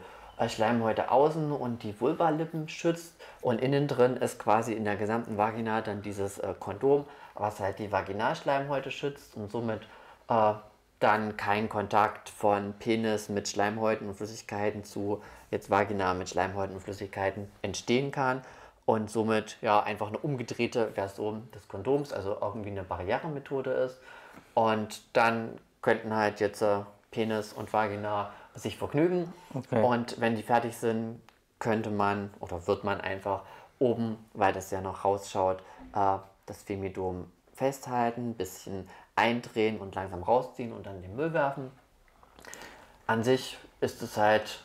Schleimhäute außen und die Vulvalippen schützt. Und innen drin ist quasi in der gesamten Vagina dann dieses äh, Kondom, was halt die Vaginalschleimhäute schützt und somit äh, dann kein Kontakt von Penis mit Schleimhäuten und Flüssigkeiten zu jetzt Vagina mit Schleimhäuten und Flüssigkeiten entstehen kann. Und somit ja einfach eine umgedrehte Version des Kondoms, also irgendwie eine Barrieremethode ist. Und dann könnten halt jetzt äh, Penis und Vagina sich vergnügen. Okay. Und wenn die fertig sind, könnte man oder wird man einfach oben, weil das ja noch rausschaut, äh, das Femidom festhalten, ein bisschen eindrehen und langsam rausziehen und dann den Müll werfen. An sich ist es halt,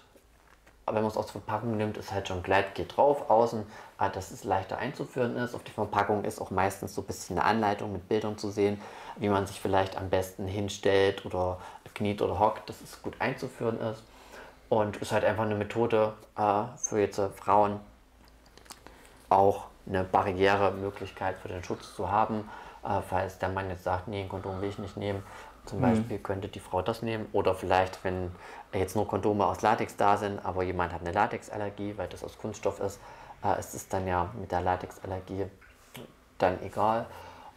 wenn man es aus der Verpackung nimmt, ist halt schon Gleit geht drauf außen, äh, dass es leichter einzuführen ist. Auf die Verpackung ist auch meistens so ein bisschen eine Anleitung mit Bildern zu sehen, wie man sich vielleicht am besten hinstellt oder kniet oder hockt, dass es gut einzuführen ist. Und ist halt einfach eine Methode äh, für jetzt äh, Frauen auch eine Barrieremöglichkeit für den Schutz zu haben. Äh, falls der Mann jetzt sagt, nee, ein Kondom will ich nicht nehmen, zum Beispiel könnte die Frau das nehmen. Oder vielleicht, wenn jetzt nur Kondome aus Latex da sind, aber jemand hat eine Latexallergie, weil das aus Kunststoff ist, äh, ist es dann ja mit der Latexallergie dann egal.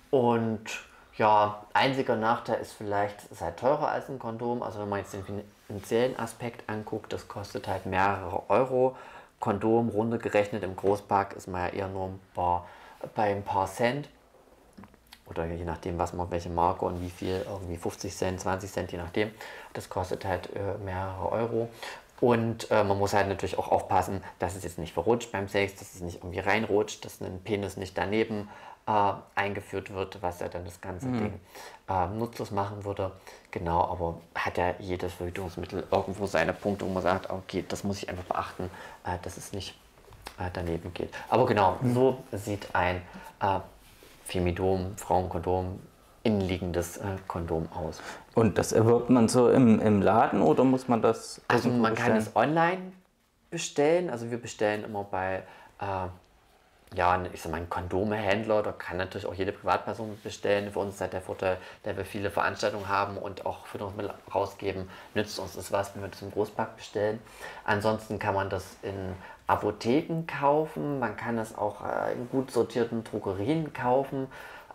Und ja, einziger Nachteil ist vielleicht, es ist halt teurer als ein Kondom. Also wenn man jetzt den finanziellen Aspekt anguckt, das kostet halt mehrere Euro. Kondom runtergerechnet im Großpack ist man ja eher nur ein paar, bei ein paar Cent. Oder je nachdem, was man, welche Marke und wie viel, irgendwie 50 Cent, 20 Cent, je nachdem. Das kostet halt äh, mehrere Euro. Und äh, man muss halt natürlich auch aufpassen, dass es jetzt nicht verrutscht beim Sex, dass es nicht irgendwie reinrutscht, dass ein Penis nicht daneben äh, eingeführt wird, was ja dann das ganze Ding äh, nutzlos machen würde. Genau, aber hat ja jedes Verhütungsmittel irgendwo seine Punkte, wo man sagt, okay, das muss ich einfach beachten, äh, dass es nicht äh, daneben geht. Aber genau, so sieht ein äh, Femidom, Frauenkondom, innenliegendes äh, Kondom aus. Und das erwirbt man so im, im Laden oder muss man das Also man kann bestellen? es online bestellen. Also wir bestellen immer bei, äh, ja, ich sag mal, einem Kondomehändler. Da kann natürlich auch jede Privatperson bestellen. Für uns ist halt der Vorteil, da wir viele Veranstaltungen haben und auch Fütterungsmittel rausgeben, nützt uns das was, wenn wir das im Großpack bestellen. Ansonsten kann man das in Apotheken kaufen. Man kann es auch äh, in gut sortierten Drogerien kaufen.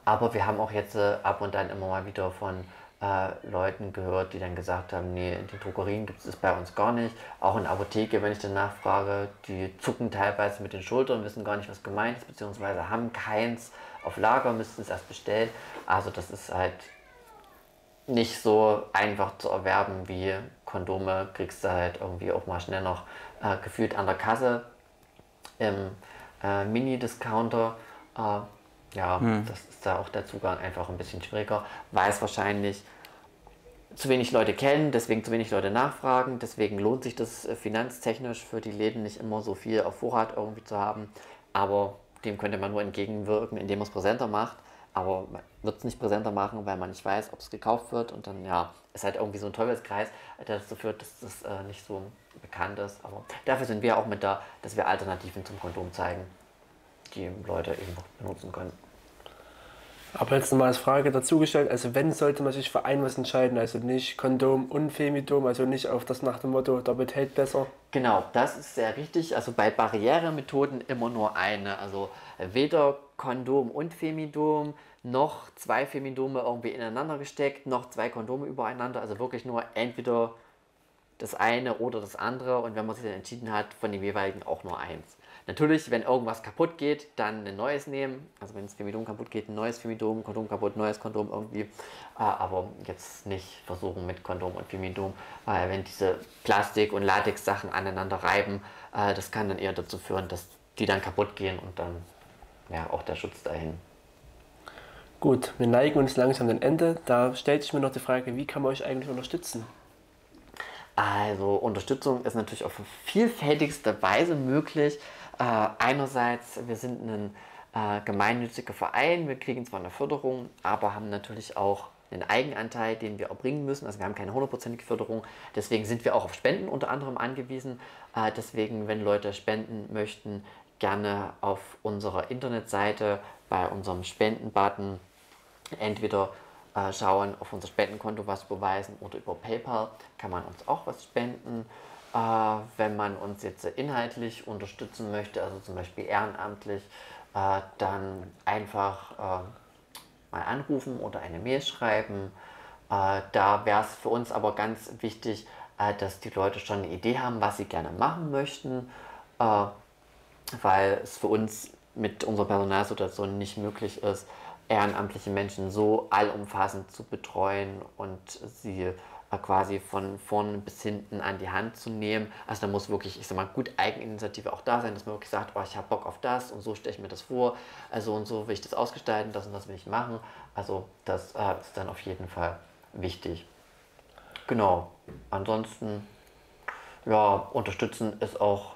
Aber wir haben auch jetzt äh, ab und dann immer mal wieder von äh, Leuten gehört, die dann gesagt haben, nee, in den Drogerien gibt es das bei uns gar nicht. Auch in der Apotheke, wenn ich dann nachfrage, die zucken teilweise mit den Schultern, wissen gar nicht, was gemeint ist, beziehungsweise haben keins auf Lager, müssten es erst bestellen. Also das ist halt nicht so einfach zu erwerben wie Kondome, kriegst du halt irgendwie auch mal schnell noch äh, gefühlt an der Kasse im äh, Mini-Discounter. Ja, das ist da auch der Zugang einfach ein bisschen schwieriger, weil es wahrscheinlich zu wenig Leute kennen, deswegen zu wenig Leute nachfragen, deswegen lohnt sich das äh, finanztechnisch für die Läden nicht immer so viel auf Vorrat irgendwie zu haben, aber dem könnte man nur entgegenwirken, indem man es präsenter macht, aber man wird es nicht präsenter machen, weil man nicht weiß, ob es gekauft wird. Und dann ja, ist halt irgendwie so ein Teufelskreis, der dazu führt, dass das äh, nicht so bekannt ist, aber dafür sind wir auch mit da, dass wir Alternativen zum Kondom zeigen, die Leute eben noch benutzen können. Aber jetzt nochmal als Frage dazu gestellt, also wenn sollte man sich für ein was entscheiden, also nicht Kondom und Femidom, also nicht auf das nach dem Motto doppelt hält besser. Genau, das ist sehr wichtig. Also bei Barrieremethoden immer nur eine. Also weder Kondom und Femidom, noch zwei Femidome irgendwie ineinander gesteckt, noch zwei Kondome übereinander. Also wirklich nur entweder das eine oder das andere. Und wenn man sich dann entschieden hat, von dem jeweiligen auch nur eins. Natürlich, wenn irgendwas kaputt geht, dann ein neues nehmen. Also wenn das Femidom kaputt geht, ein neues Femidom, Kondom kaputt, neues Kondom irgendwie. Äh, aber jetzt nicht versuchen mit Kondom und Femidom, weil wenn diese Plastik- und Latex-Sachen aneinander reiben, äh, das kann dann eher dazu führen, dass die dann kaputt gehen und dann ja auch der Schutz dahin. Gut, wir neigen uns langsam dem Ende. Da stellt sich mir noch die Frage, wie kann man euch eigentlich unterstützen? Also Unterstützung ist natürlich auf vielfältigste Weise möglich. Äh, einerseits, wir sind ein äh, gemeinnütziger Verein, wir kriegen zwar eine Förderung, aber haben natürlich auch einen Eigenanteil, den wir erbringen müssen. Also wir haben keine hundertprozentige Förderung. Deswegen sind wir auch auf Spenden unter anderem angewiesen. Äh, deswegen, wenn Leute spenden möchten, gerne auf unserer Internetseite bei unserem Spendenbutton entweder äh, schauen, auf unser Spendenkonto was überweisen oder über PayPal kann man uns auch was spenden. Äh, wenn man uns jetzt inhaltlich unterstützen möchte, also zum Beispiel ehrenamtlich, äh, dann einfach äh, mal anrufen oder eine Mail schreiben. Äh, da wäre es für uns aber ganz wichtig, äh, dass die Leute schon eine Idee haben, was sie gerne machen möchten, weil es für uns mit unserer Personalsituation nicht möglich ist, ehrenamtliche Menschen so allumfassend zu betreuen und sie quasi von vorne bis hinten an die Hand zu nehmen. Also da muss wirklich, ich sag mal, gut Eigeninitiative auch da sein, dass man wirklich sagt, oh, ich habe Bock auf das und so stelle ich mir das vor, also und so will ich das ausgestalten, das und das will ich machen. Also das äh, ist dann auf jeden Fall wichtig. Genau. Ansonsten, ja, unterstützen ist auch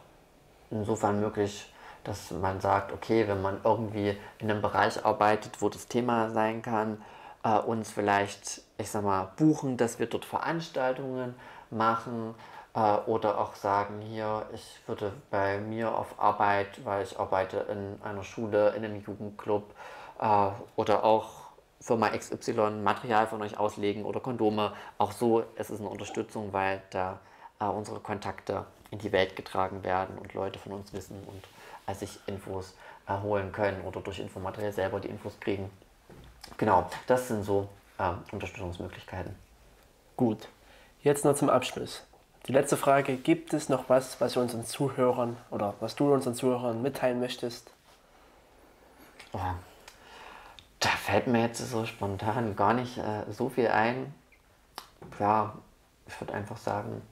insofern möglich, dass man sagt, okay, wenn man irgendwie in einem Bereich arbeitet, wo das Thema sein kann, äh, uns vielleicht, ich sag mal, buchen, dass wir dort Veranstaltungen machen äh, oder auch sagen, hier, ich würde bei mir auf Arbeit, weil ich arbeite in einer Schule, in einem Jugendclub äh, oder auch Firma XY Material von euch auslegen oder Kondome. Auch so, es ist eine Unterstützung, weil da äh, unsere Kontakte in die Welt getragen werden und Leute von uns wissen und äh, sich Infos erholen können oder durch Infomaterial selber die Infos kriegen. Genau, das sind so äh, Unterstützungsmöglichkeiten. Gut, jetzt noch zum Abschluss. Die letzte Frage, gibt es noch was, was wir unseren Zuhörern oder was du unseren Zuhörern mitteilen möchtest? Oh, da fällt mir jetzt so spontan gar nicht äh, so viel ein. Ja, ich würde einfach sagen,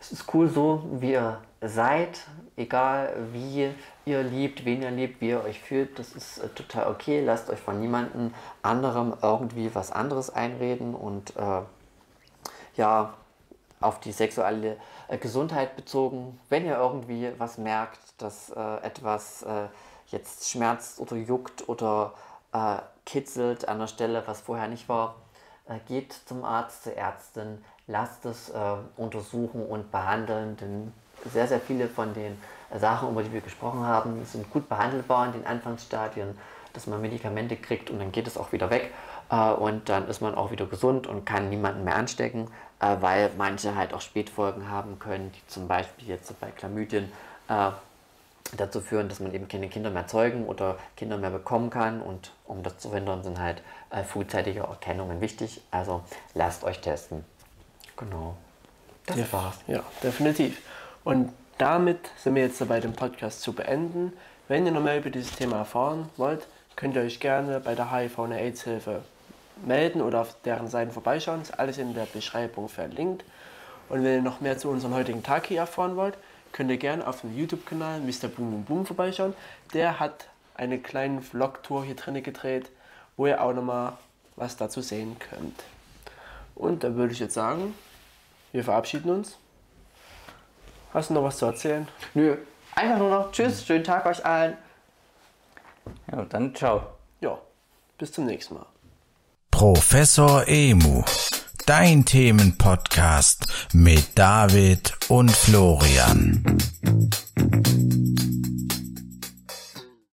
es ist cool so, wie ihr seid, egal wie ihr liebt, wen ihr liebt, wie ihr euch fühlt, das ist äh, total okay. Lasst euch von niemandem anderem irgendwie was anderes einreden und äh, ja, auf die sexuelle äh, Gesundheit bezogen, wenn ihr irgendwie was merkt, dass äh, etwas äh, jetzt schmerzt oder juckt oder äh, kitzelt an der Stelle, was vorher nicht war, geht zum Arzt, zur Ärztin, lasst es untersuchen und behandeln, denn sehr, sehr viele von den Sachen, über die wir gesprochen haben, sind gut behandelbar in den Anfangsstadien, dass man Medikamente kriegt und dann geht es auch wieder weg äh, und dann ist man auch wieder gesund und kann niemanden mehr anstecken, äh, weil manche halt auch Spätfolgen haben können, die zum Beispiel jetzt bei Chlamydien äh, dazu führen, dass man eben keine Kinder mehr zeugen oder Kinder mehr bekommen kann. Und um das zu verhindern, sind halt frühzeitige Erkennungen wichtig. Also lasst euch testen. Genau. Das ja, war's. Ja, definitiv. Und damit sind wir jetzt dabei, den Podcast zu beenden. Wenn ihr noch mehr über dieses Thema erfahren wollt, könnt ihr euch gerne bei der HIV- und AIDS-Hilfe melden oder auf deren Seiten vorbeischauen. Ist alles in der Beschreibung verlinkt. Und wenn ihr noch mehr zu unserem heutigen Tag hier erfahren wollt, könnt ihr gerne auf dem YouTube-Kanal Mr. Boom Boom Boom vorbeischauen. Der hat eine kleine Vlog-Tour hier drin gedreht, wo ihr auch nochmal was dazu sehen könnt. Und da würde ich jetzt sagen, wir verabschieden uns. Hast du noch was zu erzählen? Nö, einfach nur noch Tschüss, schönen Tag euch allen. Ja, dann ciao. Ja, bis zum nächsten Mal. Professor Emu dein Themenpodcast mit David und Florian.